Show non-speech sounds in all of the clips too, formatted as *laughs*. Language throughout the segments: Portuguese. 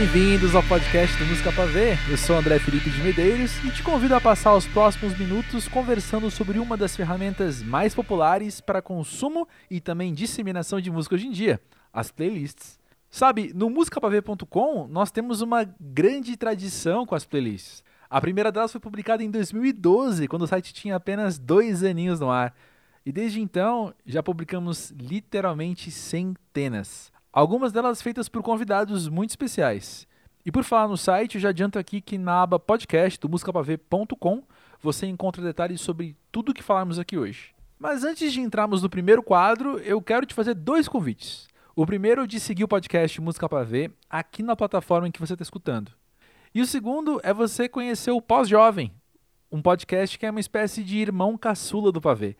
Bem-vindos ao podcast do Música Pra Ver. Eu sou André Felipe de Medeiros e te convido a passar os próximos minutos conversando sobre uma das ferramentas mais populares para consumo e também disseminação de música hoje em dia, as playlists. Sabe, no musicapaver.com nós temos uma grande tradição com as playlists. A primeira delas foi publicada em 2012, quando o site tinha apenas dois aninhos no ar. E desde então já publicamos literalmente centenas. Algumas delas feitas por convidados muito especiais. E por falar no site, já adianto aqui que na aba podcast do musicapaver.com você encontra detalhes sobre tudo que falamos aqui hoje. Mas antes de entrarmos no primeiro quadro, eu quero te fazer dois convites. O primeiro é de seguir o podcast Música para Ver aqui na plataforma em que você está escutando. E o segundo é você conhecer o Pós-Jovem, um podcast que é uma espécie de irmão caçula do Pavê.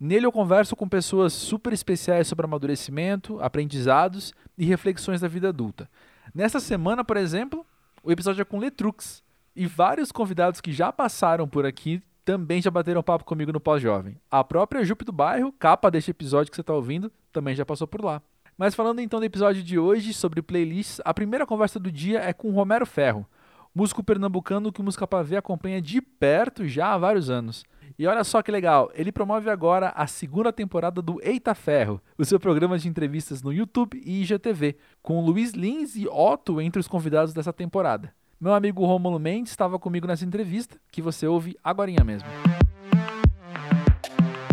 Nele eu converso com pessoas super especiais sobre amadurecimento, aprendizados e reflexões da vida adulta. Nessa semana, por exemplo, o episódio é com Letrux. E vários convidados que já passaram por aqui também já bateram papo comigo no Pós-Jovem. A própria Jupe do Bairro, capa deste episódio que você está ouvindo, também já passou por lá. Mas falando então do episódio de hoje sobre playlists, a primeira conversa do dia é com Romero Ferro, músico pernambucano que o Música Pavê acompanha de perto já há vários anos. E olha só que legal, ele promove agora a segunda temporada do Eita Ferro, o seu programa de entrevistas no YouTube e IGTV, com Luiz Lins e Otto entre os convidados dessa temporada. Meu amigo Rômulo Mendes estava comigo nessa entrevista, que você ouve agora mesmo.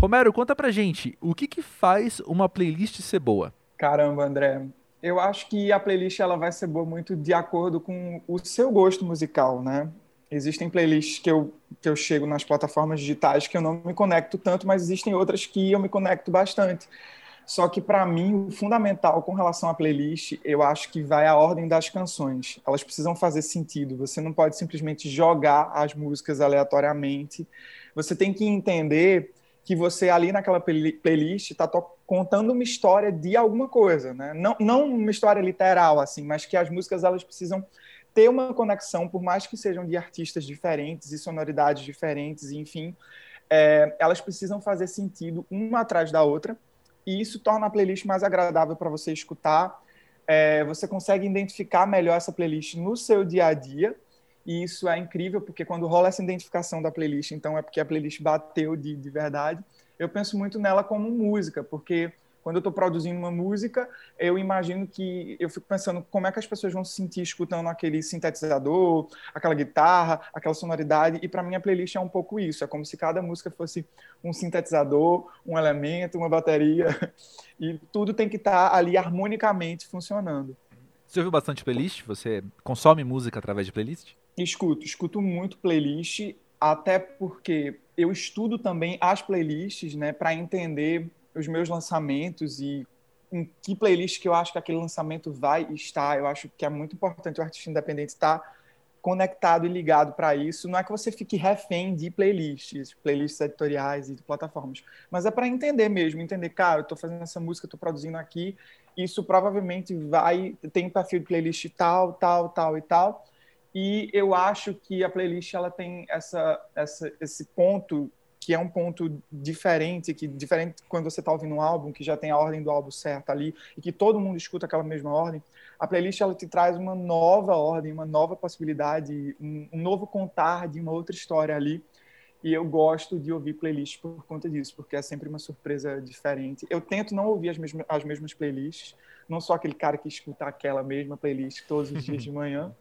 Romero, conta pra gente, o que, que faz uma playlist ser boa? Caramba, André, eu acho que a playlist ela vai ser boa muito de acordo com o seu gosto musical, né? Existem playlists que eu, que eu chego nas plataformas digitais que eu não me conecto tanto, mas existem outras que eu me conecto bastante. Só que, para mim, o fundamental com relação à playlist, eu acho que vai a ordem das canções. Elas precisam fazer sentido. Você não pode simplesmente jogar as músicas aleatoriamente. Você tem que entender que você ali naquela playlist está contando uma história de alguma coisa, né? Não, não uma história literal assim, mas que as músicas elas precisam ter uma conexão, por mais que sejam de artistas diferentes e sonoridades diferentes, enfim, é, elas precisam fazer sentido uma atrás da outra e isso torna a playlist mais agradável para você escutar. É, você consegue identificar melhor essa playlist no seu dia a dia e isso é incrível, porque quando rola essa identificação da playlist, então é porque a playlist bateu de, de verdade. Eu penso muito nela como música, porque quando eu estou produzindo uma música, eu imagino que eu fico pensando como é que as pessoas vão se sentir escutando aquele sintetizador, aquela guitarra, aquela sonoridade. E para mim a playlist é um pouco isso. É como se cada música fosse um sintetizador, um elemento, uma bateria, *laughs* e tudo tem que estar tá ali harmonicamente funcionando. Você ouviu bastante playlist? Você consome música através de playlist? Escuto, escuto muito playlist, até porque eu estudo também as playlists, né, para entender os meus lançamentos e em que playlist que eu acho que aquele lançamento vai estar. Eu acho que é muito importante o artista independente estar conectado e ligado para isso. Não é que você fique refém de playlists, playlists editoriais e de plataformas, mas é para entender mesmo, entender, cara, eu estou fazendo essa música, estou produzindo aqui, isso provavelmente vai tem um perfil de playlist tal, tal, tal e tal e eu acho que a playlist ela tem essa, essa, esse ponto que é um ponto diferente, que diferente quando você está ouvindo um álbum que já tem a ordem do álbum certa ali e que todo mundo escuta aquela mesma ordem. A playlist ela te traz uma nova ordem, uma nova possibilidade, um, um novo contar de uma outra história ali. E eu gosto de ouvir playlists por conta disso, porque é sempre uma surpresa diferente. Eu tento não ouvir as mesmas, as mesmas playlists, não sou aquele cara que escuta aquela mesma playlist todos os dias de manhã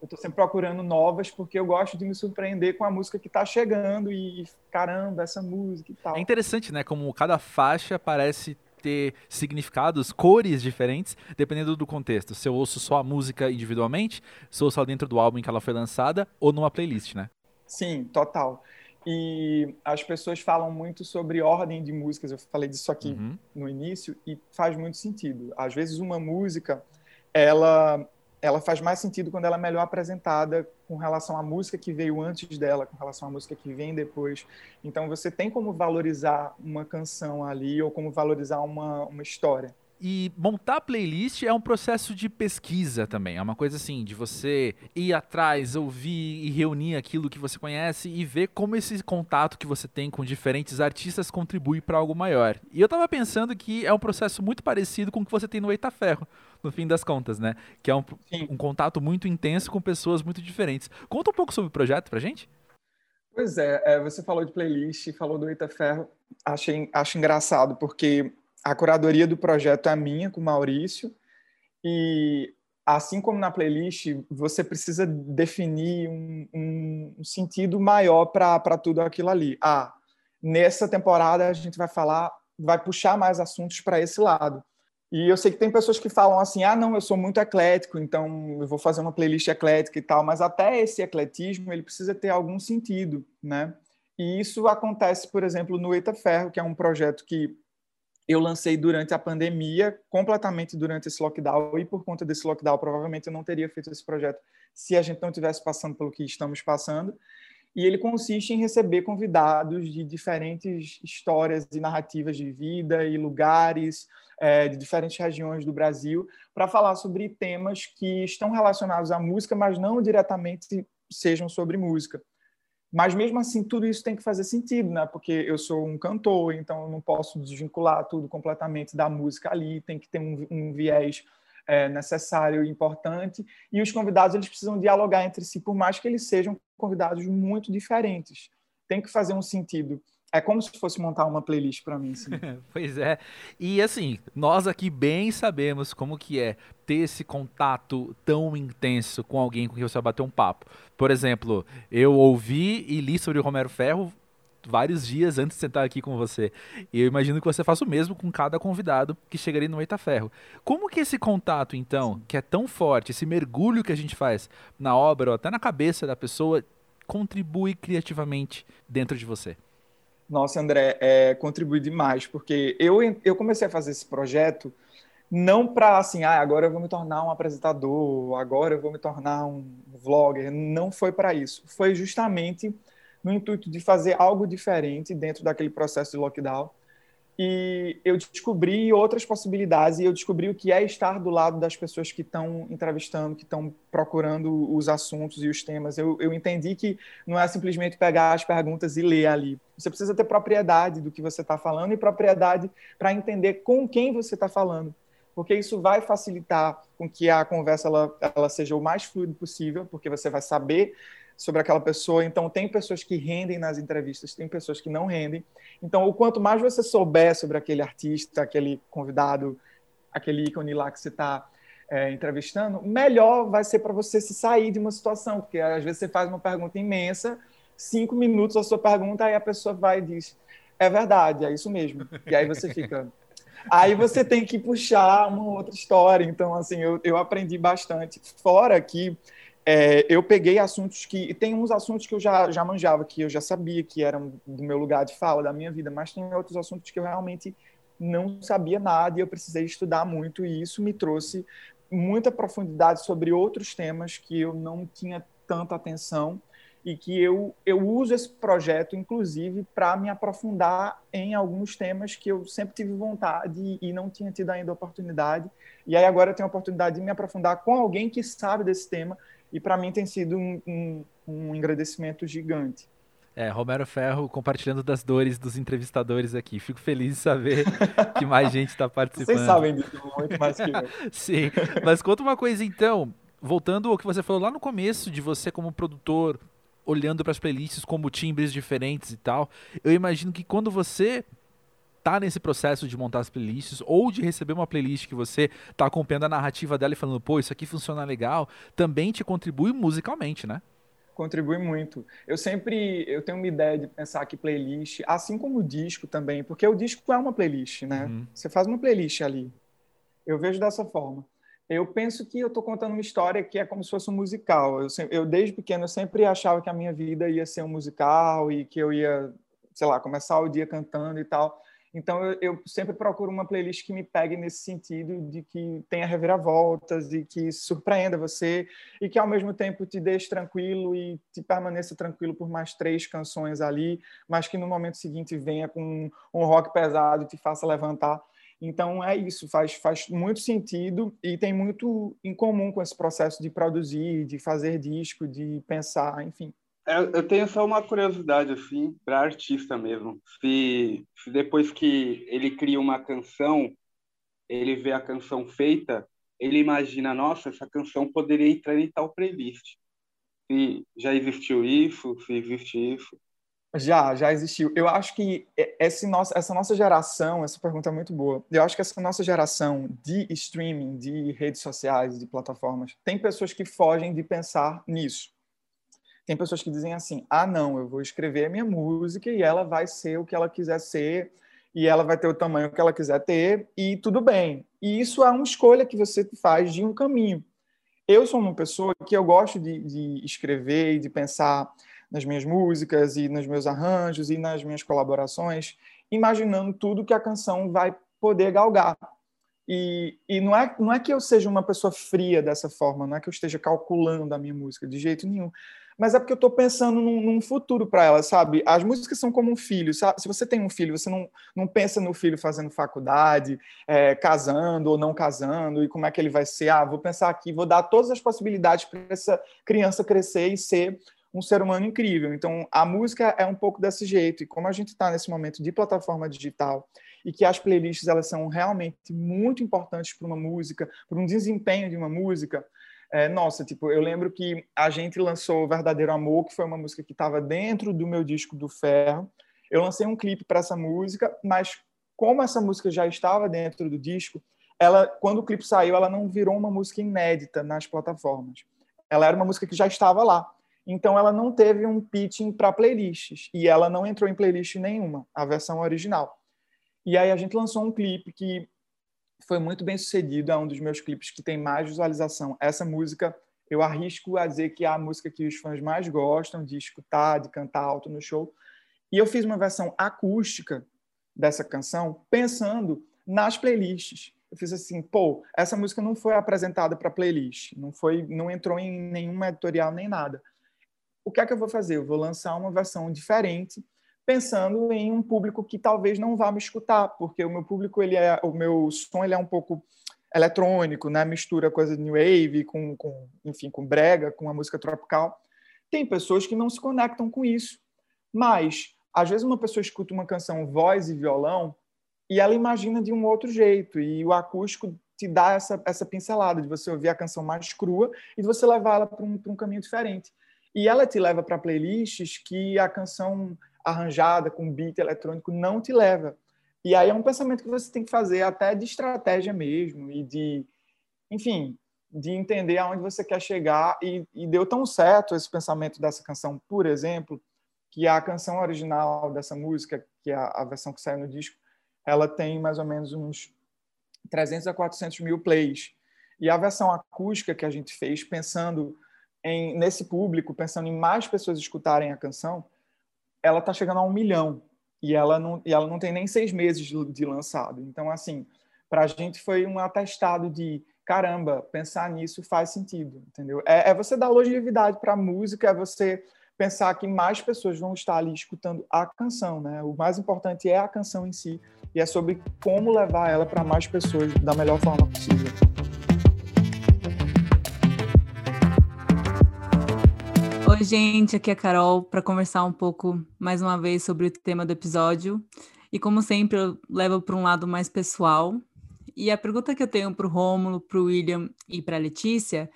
eu estou sempre procurando novas porque eu gosto de me surpreender com a música que está chegando e caramba, essa música e tal. É interessante, né? Como cada faixa parece ter significados, cores diferentes, dependendo do contexto. Se eu ouço só a música individualmente, se eu ouço ela dentro do álbum em que ela foi lançada ou numa playlist, né? Sim, total. E as pessoas falam muito sobre ordem de músicas. Eu falei disso aqui uhum. no início e faz muito sentido. Às vezes uma música, ela ela faz mais sentido quando ela é melhor apresentada com relação à música que veio antes dela, com relação à música que vem depois. Então você tem como valorizar uma canção ali ou como valorizar uma, uma história. E montar playlist é um processo de pesquisa também. É uma coisa assim, de você ir atrás, ouvir e reunir aquilo que você conhece e ver como esse contato que você tem com diferentes artistas contribui para algo maior. E eu tava pensando que é um processo muito parecido com o que você tem no Eita Ferro. No fim das contas, né? Que é um, um contato muito intenso com pessoas muito diferentes. Conta um pouco sobre o projeto pra gente. Pois é, é você falou de playlist, falou do Eita Ferro. Achei, acho engraçado, porque a curadoria do projeto é minha, com o Maurício, e assim como na playlist, você precisa definir um, um, um sentido maior para tudo aquilo ali. Ah, nessa temporada a gente vai falar, vai puxar mais assuntos para esse lado. E eu sei que tem pessoas que falam assim: ah, não, eu sou muito eclético, então eu vou fazer uma playlist eclética e tal, mas até esse ecletismo ele precisa ter algum sentido, né? E isso acontece, por exemplo, no Eita Ferro, que é um projeto que eu lancei durante a pandemia, completamente durante esse lockdown, e por conta desse lockdown, provavelmente eu não teria feito esse projeto se a gente não tivesse passando pelo que estamos passando. E ele consiste em receber convidados de diferentes histórias e narrativas de vida e lugares é, de diferentes regiões do Brasil para falar sobre temas que estão relacionados à música, mas não diretamente sejam sobre música. Mas mesmo assim, tudo isso tem que fazer sentido, né? Porque eu sou um cantor, então eu não posso desvincular tudo completamente da música ali, tem que ter um, um viés é, necessário e importante. E os convidados eles precisam dialogar entre si, por mais que eles sejam convidados muito diferentes. Tem que fazer um sentido. É como se fosse montar uma playlist para mim, sim. *laughs* pois é. E assim, nós aqui bem sabemos como que é ter esse contato tão intenso com alguém com quem você vai bater um papo. Por exemplo, eu ouvi e li sobre o Romero Ferro vários dias antes de sentar aqui com você. E eu imagino que você faça o mesmo com cada convidado que chegaria no Eita Ferro. Como que esse contato, então, que é tão forte, esse mergulho que a gente faz na obra ou até na cabeça da pessoa, contribui criativamente dentro de você? Nossa, André, é, contribui demais, porque eu, eu comecei a fazer esse projeto não para assim, ah, agora eu vou me tornar um apresentador, agora eu vou me tornar um vlogger. Não foi para isso. Foi justamente no intuito de fazer algo diferente dentro daquele processo de lockdown. E eu descobri outras possibilidades e eu descobri o que é estar do lado das pessoas que estão entrevistando, que estão procurando os assuntos e os temas. Eu, eu entendi que não é simplesmente pegar as perguntas e ler ali. Você precisa ter propriedade do que você está falando e propriedade para entender com quem você está falando porque isso vai facilitar com que a conversa ela, ela seja o mais fluido possível, porque você vai saber sobre aquela pessoa. Então, tem pessoas que rendem nas entrevistas, tem pessoas que não rendem. Então, o quanto mais você souber sobre aquele artista, aquele convidado, aquele ícone lá que você está é, entrevistando, melhor vai ser para você se sair de uma situação, porque às vezes você faz uma pergunta imensa, cinco minutos a sua pergunta, aí a pessoa vai e diz: é verdade, é isso mesmo. E aí você fica. *laughs* Aí você tem que puxar uma outra história. Então, assim, eu, eu aprendi bastante. Fora que é, eu peguei assuntos que. Tem uns assuntos que eu já, já manjava, que eu já sabia que eram do meu lugar de fala, da minha vida, mas tem outros assuntos que eu realmente não sabia nada e eu precisei estudar muito, e isso me trouxe muita profundidade sobre outros temas que eu não tinha tanta atenção e que eu, eu uso esse projeto, inclusive, para me aprofundar em alguns temas que eu sempre tive vontade e não tinha tido ainda oportunidade. E aí agora eu tenho a oportunidade de me aprofundar com alguém que sabe desse tema e para mim tem sido um, um, um agradecimento gigante. É, Romero Ferro compartilhando das dores dos entrevistadores aqui. Fico feliz de saber que mais gente está participando. Vocês sabem disso muito mais que eu. *laughs* Sim, mas conta uma coisa então, voltando ao que você falou lá no começo, de você como produtor, olhando para as playlists como timbres diferentes e tal. Eu imagino que quando você tá nesse processo de montar as playlists ou de receber uma playlist que você tá acompanhando a narrativa dela e falando, pô, isso aqui funciona legal, também te contribui musicalmente, né? Contribui muito. Eu sempre eu tenho uma ideia de pensar que playlist, assim como o disco também, porque o disco é uma playlist, né? Uhum. Você faz uma playlist ali. Eu vejo dessa forma. Eu penso que eu estou contando uma história que é como se fosse um musical. Eu, eu, desde pequeno, eu sempre achava que a minha vida ia ser um musical e que eu ia, sei lá, começar o dia cantando e tal. Então eu, eu, sempre procuro uma playlist que me pegue nesse sentido de que tenha reviravoltas e que surpreenda você e que ao mesmo tempo te deixe tranquilo e te permaneça tranquilo por mais três canções ali, mas que no momento seguinte venha com um rock pesado e te faça levantar. Então é isso, faz, faz muito sentido e tem muito em comum com esse processo de produzir, de fazer disco, de pensar, enfim. É, eu tenho só uma curiosidade, assim, para artista mesmo. Se, se depois que ele cria uma canção, ele vê a canção feita, ele imagina, nossa, essa canção poderia entrar em tal playlist. Se já existiu isso, se existe isso. Já, já existiu. Eu acho que esse nosso, essa nossa geração, essa pergunta é muito boa. Eu acho que essa nossa geração de streaming, de redes sociais, de plataformas, tem pessoas que fogem de pensar nisso. Tem pessoas que dizem assim: ah, não, eu vou escrever a minha música e ela vai ser o que ela quiser ser, e ela vai ter o tamanho que ela quiser ter, e tudo bem. E isso é uma escolha que você faz de um caminho. Eu sou uma pessoa que eu gosto de, de escrever e de pensar nas minhas músicas e nos meus arranjos e nas minhas colaborações, imaginando tudo que a canção vai poder galgar. E, e não, é, não é que eu seja uma pessoa fria dessa forma, não é que eu esteja calculando a minha música de jeito nenhum, mas é porque eu estou pensando num, num futuro para ela, sabe? As músicas são como um filho, sabe? Se você tem um filho, você não, não pensa no filho fazendo faculdade, é, casando ou não casando, e como é que ele vai ser. Ah, vou pensar aqui, vou dar todas as possibilidades para essa criança crescer e ser um ser humano incrível. Então, a música é um pouco desse jeito. E como a gente está nesse momento de plataforma digital e que as playlists elas são realmente muito importantes para uma música, para um desempenho de uma música, é, nossa, tipo, eu lembro que a gente lançou Verdadeiro Amor, que foi uma música que estava dentro do meu disco do Ferro. Eu lancei um clipe para essa música, mas como essa música já estava dentro do disco, ela, quando o clipe saiu, ela não virou uma música inédita nas plataformas. Ela era uma música que já estava lá. Então ela não teve um pitching para playlists e ela não entrou em playlist nenhuma, a versão original. E aí a gente lançou um clipe que foi muito bem sucedido, é um dos meus clipes que tem mais visualização. Essa música, eu arrisco a dizer que é a música que os fãs mais gostam de escutar, de cantar alto no show. E eu fiz uma versão acústica dessa canção pensando nas playlists. Eu fiz assim, pô, essa música não foi apresentada para playlist, não foi, não entrou em nenhum editorial nem nada o que é que eu vou fazer? Eu vou lançar uma versão diferente, pensando em um público que talvez não vá me escutar, porque o meu público, ele é, o meu som, ele é um pouco eletrônico, né? Mistura coisa de new wave com, com, enfim, com brega, com a música tropical. Tem pessoas que não se conectam com isso, mas às vezes uma pessoa escuta uma canção voz e violão e ela imagina de um outro jeito e o acústico te dá essa, essa pincelada de você ouvir a canção mais crua e de você levar ela para um, um caminho diferente. E ela te leva para playlists que a canção arranjada com beat eletrônico não te leva. E aí é um pensamento que você tem que fazer até de estratégia mesmo e de, enfim, de entender aonde você quer chegar. E, e deu tão certo esse pensamento dessa canção, por exemplo, que a canção original dessa música, que é a, versão que saiu no disco, ela tem mais ou menos uns 300 a 400 mil plays. E a versão acústica que a gente fez, pensando em, nesse público, pensando em mais pessoas escutarem a canção, ela está chegando a um milhão e ela não, e ela não tem nem seis meses de, lançado. Então, assim, para a gente foi um atestado de caramba, pensar nisso faz sentido, entendeu? É, é você dar longevidade para a música, é você pensar que mais pessoas vão estar ali escutando a canção, né? O mais importante é a canção em si e é sobre como levar ela para mais pessoas da melhor forma possível. Oi, gente, aqui é a Carol para conversar um pouco mais uma vez sobre o tema do episódio. E como sempre, eu levo para um lado mais pessoal. E a pergunta que eu tenho para o Rômulo, para o William e para a Letícia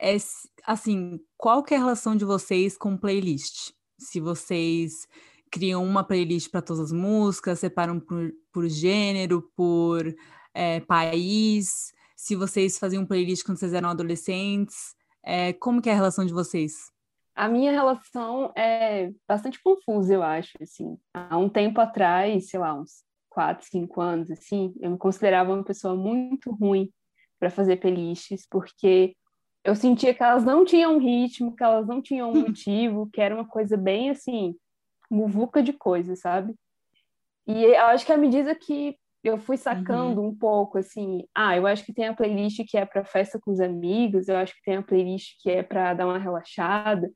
é assim, qual é a relação de vocês com playlist? Se vocês criam uma playlist para todas as músicas, separam por, por gênero, por é, país, se vocês faziam playlist quando vocês eram adolescentes, é, como que é a relação de vocês? A minha relação é bastante confusa, eu acho, assim. Há um tempo atrás, sei lá, uns quatro, cinco anos, assim, eu me considerava uma pessoa muito ruim para fazer playlists, porque eu sentia que elas não tinham ritmo, que elas não tinham um motivo, que era uma coisa bem, assim, muvuca de coisas, sabe? E eu acho que à medida que eu fui sacando uhum. um pouco assim, ah, eu acho que tem a playlist que é para festa com os amigos, eu acho que tem a playlist que é para dar uma relaxada.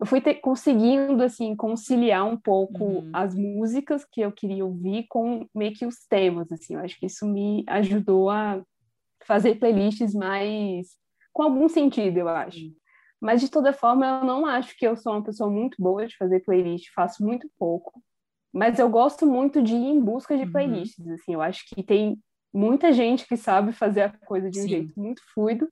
Eu fui ter, conseguindo assim conciliar um pouco uhum. as músicas que eu queria ouvir com meio que os temas assim. Eu acho que isso me ajudou a fazer playlists mais com algum sentido, eu acho. Uhum. Mas de toda forma, eu não acho que eu sou uma pessoa muito boa de fazer playlist, faço muito pouco. Mas eu gosto muito de ir em busca de uhum. playlists, uhum. assim, eu acho que tem muita gente que sabe fazer a coisa de um Sim. jeito muito fluido.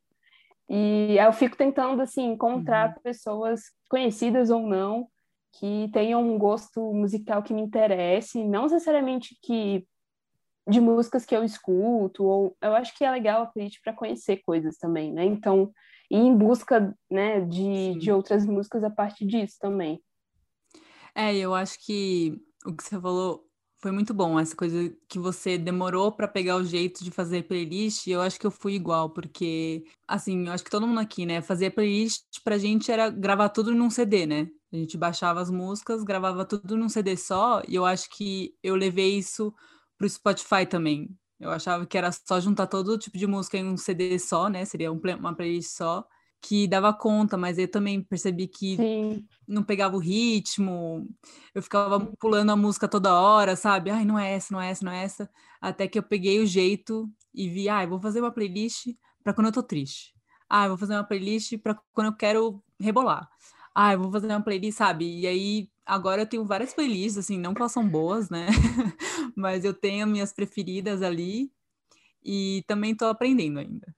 E eu fico tentando, assim, encontrar uhum. pessoas conhecidas ou não, que tenham um gosto musical que me interesse, não necessariamente que de músicas que eu escuto, ou eu acho que é legal a playlist para conhecer coisas também, né? Então, ir em busca, né, de, de outras músicas a partir disso também. É, eu acho que o que você falou foi muito bom, essa coisa que você demorou para pegar o jeito de fazer playlist, eu acho que eu fui igual, porque, assim, eu acho que todo mundo aqui, né, fazer playlist pra gente era gravar tudo num CD, né? A gente baixava as músicas, gravava tudo num CD só, e eu acho que eu levei isso pro Spotify também. Eu achava que era só juntar todo tipo de música em um CD só, né? Seria um, uma playlist só, que dava conta, mas eu também percebi que Sim. não pegava o ritmo, eu ficava pulando a música toda hora, sabe? Ai, não é essa, não é essa, não é essa. Até que eu peguei o jeito e vi, ah, vou fazer uma playlist para quando eu tô triste. Ah, vou fazer uma playlist para quando eu quero rebolar. Ah, vou fazer uma playlist, sabe? E aí agora eu tenho várias playlists, assim, não que elas são boas, né? *laughs* Mas eu tenho minhas preferidas ali e também estou aprendendo ainda.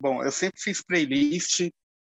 Bom, eu sempre fiz playlist,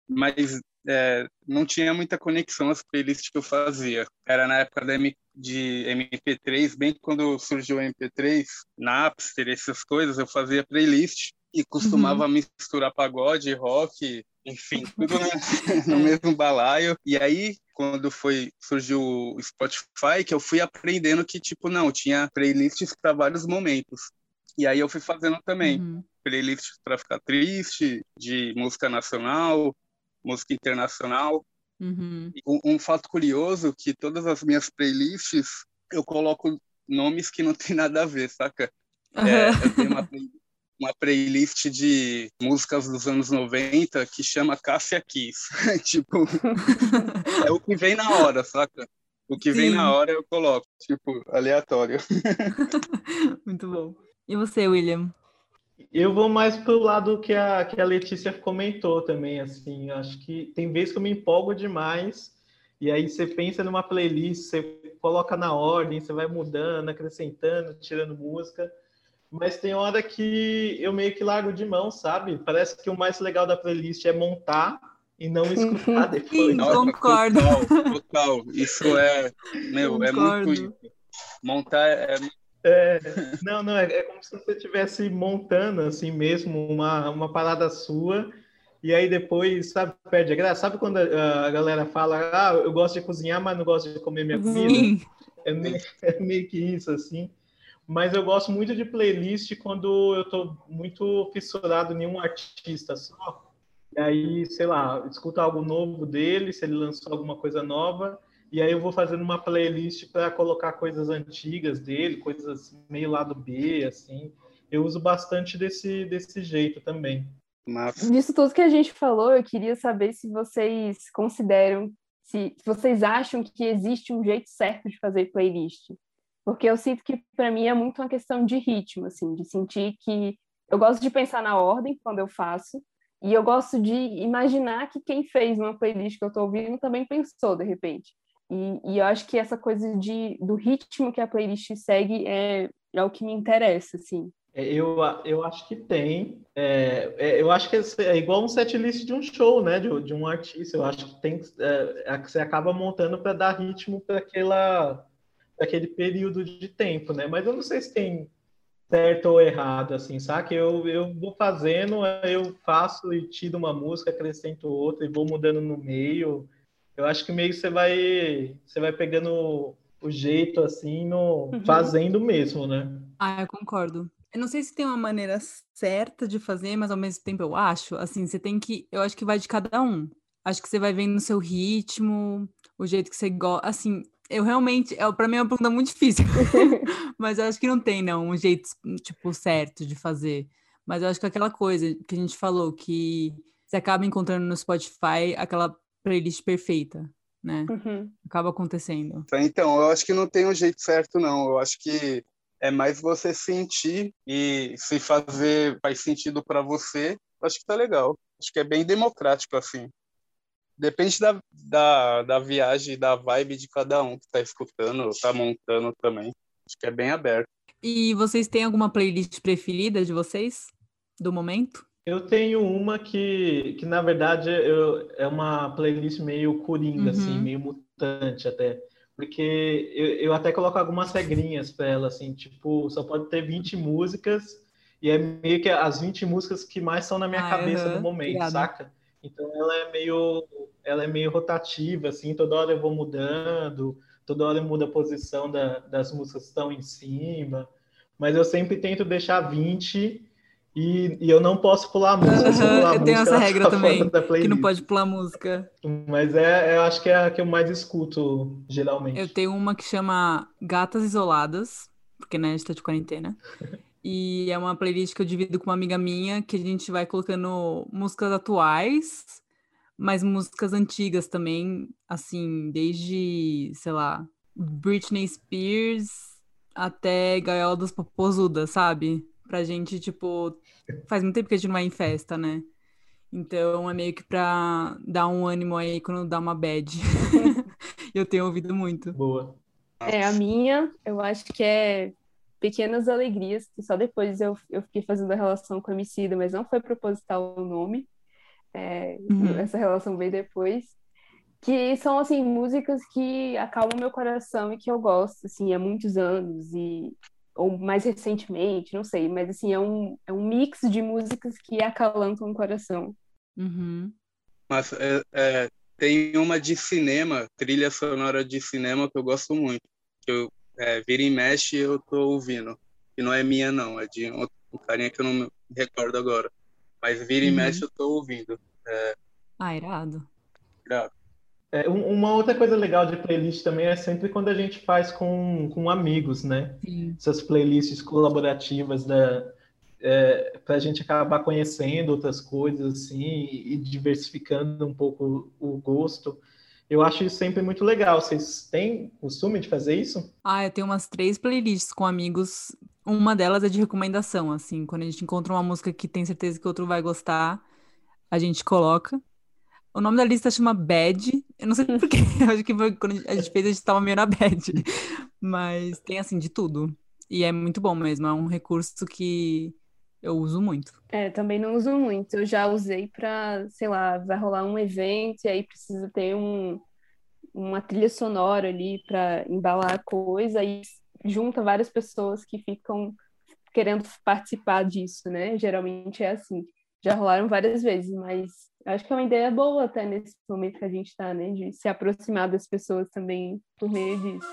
mas é, não tinha muita conexão as playlists que eu fazia. Era na época da M de MP3, bem quando surgiu o MP3, Napster, essas coisas, eu fazia playlist e costumava uhum. misturar pagode, rock, enfim, *laughs* tudo no, no mesmo balaio. E aí, quando foi surgiu o Spotify, que eu fui aprendendo que tipo não, tinha playlists para vários momentos. E aí eu fui fazendo também uhum. Playlists para ficar triste, de música nacional, música internacional. Uhum. Um, um, fato curioso que todas as minhas playlists eu coloco nomes que não tem nada a ver, saca? Uhum. É, eu tenho uma playlist uma playlist de músicas dos anos 90 que chama Cássia Kiss. *laughs* tipo, é o que vem na hora, saca? O que Sim. vem na hora eu coloco, tipo, aleatório. *laughs* Muito bom. E você, William? Eu vou mais pro lado que a, que a Letícia comentou também, assim, acho que tem vezes que eu me empolgo demais, e aí você pensa numa playlist, você coloca na ordem, você vai mudando, acrescentando, tirando música, mas tem hora que eu meio que largo de mão, sabe? Parece que o mais legal da playlist é montar e não escutar depois. Sim, concordo. Total, total. Isso é, meu, concordo. é muito isso. Montar é, é... não, não, é, é, como se você estivesse montando assim mesmo uma, uma parada sua e aí depois, sabe, perde a graça. Sabe quando a, a galera fala, ah, eu gosto de cozinhar, mas não gosto de comer minha comida? É meio, *laughs* é meio que isso, assim mas eu gosto muito de playlist quando eu estou muito fissurado em um artista só. E aí, sei lá, escuto algo novo dele, se ele lançou alguma coisa nova, e aí eu vou fazendo uma playlist para colocar coisas antigas dele, coisas meio lado B, assim. Eu uso bastante desse, desse jeito também. Mas... Disso tudo que a gente falou, eu queria saber se vocês consideram, se vocês acham que existe um jeito certo de fazer playlist porque eu sinto que para mim é muito uma questão de ritmo, assim, de sentir que eu gosto de pensar na ordem quando eu faço, e eu gosto de imaginar que quem fez uma playlist que eu estou ouvindo também pensou de repente. E, e, eu acho que essa coisa de, do ritmo que a playlist segue é, é o que me interessa, assim. É, eu, eu acho que tem. É, é, eu acho que é igual um setlist de um show, né? De, de um artista. Eu acho que tem é, é você acaba montando para dar ritmo para aquela daquele período de tempo, né? Mas eu não sei se tem certo ou errado, assim, sabe? Eu, eu vou fazendo, eu faço e tiro uma música, acrescento outra e vou mudando no meio. Eu acho que meio você vai, você vai pegando o jeito, assim, no uhum. fazendo mesmo, né? Ah, eu concordo. Eu não sei se tem uma maneira certa de fazer, mas ao mesmo tempo eu acho, assim, você tem que, eu acho que vai de cada um. Acho que você vai vendo o seu ritmo, o jeito que você gosta, assim, eu realmente, é, para mim é uma pergunta muito difícil, *laughs* mas eu acho que não tem, não, um jeito, tipo, certo de fazer. Mas eu acho que aquela coisa que a gente falou, que você acaba encontrando no Spotify aquela playlist perfeita, né? Uhum. Acaba acontecendo. Então, eu acho que não tem um jeito certo, não. Eu acho que é mais você sentir e se fazer faz sentido para você. Acho que tá legal. Acho que é bem democrático assim. Depende da, da, da viagem, da vibe de cada um que está escutando, está montando também. Acho que é bem aberto. E vocês têm alguma playlist preferida de vocês? Do momento? Eu tenho uma que, que na verdade, eu, é uma playlist meio coringa, assim, uhum. assim, meio mutante até. Porque eu, eu até coloco algumas regrinhas para ela, assim, tipo, só pode ter 20 músicas, e é meio que as 20 músicas que mais são na minha ah, cabeça uhum. no momento, Obrigada. saca? Então ela é meio ela é meio rotativa, assim, toda hora eu vou mudando, toda hora muda a posição da, das músicas que estão em cima, mas eu sempre tento deixar 20 e, e eu não posso pular a música. Uhum, pular eu tenho essa regra também, que não pode pular música. Mas é, eu acho que é a que eu mais escuto, geralmente. Eu tenho uma que chama Gatas Isoladas, porque né, a gente tá de quarentena. *laughs* E é uma playlist que eu divido com uma amiga minha, que a gente vai colocando músicas atuais, mas músicas antigas também, assim, desde, sei lá, Britney Spears até Gaiola dos Popozuda, sabe? Pra gente, tipo, faz muito tempo que a gente não vai em festa, né? Então é meio que pra dar um ânimo aí quando dá uma bad. *laughs* eu tenho ouvido muito. Boa. É, a minha, eu acho que é Pequenas Alegrias, que só depois eu, eu fiquei fazendo a relação com a Emicida, mas não foi proposital o nome. É, uhum. Essa relação veio depois. Que são, assim, músicas que acalmam meu coração e que eu gosto, assim, há muitos anos. E ou mais recentemente, não sei, mas assim, é um, é um mix de músicas que acalantam o coração. Uhum. Mas é, é, tem uma de cinema, trilha sonora de cinema que eu gosto muito. Que eu é, vira e mexe eu tô ouvindo. E não é minha, não, é de um, um carinha que eu não me recordo agora. Mas vira e uhum. mexe eu tô ouvindo. É... Ah, irado. Irado. É, uma outra coisa legal de playlist também é sempre quando a gente faz com, com amigos, né? Sim. Essas playlists colaborativas da, é, para a gente acabar conhecendo outras coisas assim e diversificando um pouco o gosto. Eu acho isso sempre muito legal. Vocês têm costume de fazer isso? Ah, eu tenho umas três playlists com amigos. Uma delas é de recomendação, assim, quando a gente encontra uma música que tem certeza que o outro vai gostar, a gente coloca. O nome da lista chama Bad. Eu não sei porquê. *laughs* Acho que foi quando a gente fez, a gente tava meio na bad. Mas tem, assim, de tudo. E é muito bom mesmo. É um recurso que eu uso muito. É, também não uso muito. Eu já usei para, sei lá, vai rolar um evento e aí precisa ter um, uma trilha sonora ali para embalar a coisa e junta várias pessoas que ficam querendo participar disso, né? Geralmente é assim. Já rolaram várias vezes, mas acho que é uma ideia boa até nesse momento que a gente está, né? De se aproximar das pessoas também por meio disso.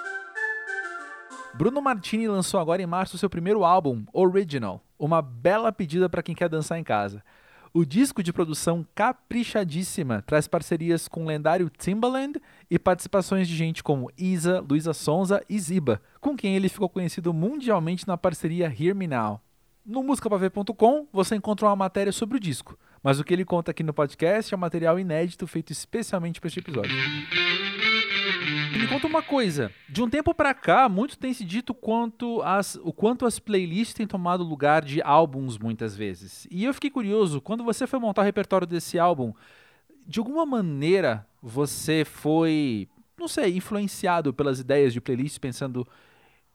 Bruno Martini lançou agora em março seu primeiro álbum, Original, uma bela pedida para quem quer dançar em casa. O disco de produção caprichadíssima traz parcerias com o lendário Timbaland e participações de gente como Isa, Luísa Sonza e Ziba, com quem ele ficou conhecido mundialmente na parceria Hear Me Now. No musicapaver.com você encontra uma matéria sobre o disco, mas o que ele conta aqui no podcast é um material inédito feito especialmente para este episódio. Me conta uma coisa. De um tempo para cá, muito tem se dito quanto as, o quanto as playlists têm tomado lugar de álbuns muitas vezes. E eu fiquei curioso, quando você foi montar o repertório desse álbum, de alguma maneira você foi, não sei, influenciado pelas ideias de playlists, pensando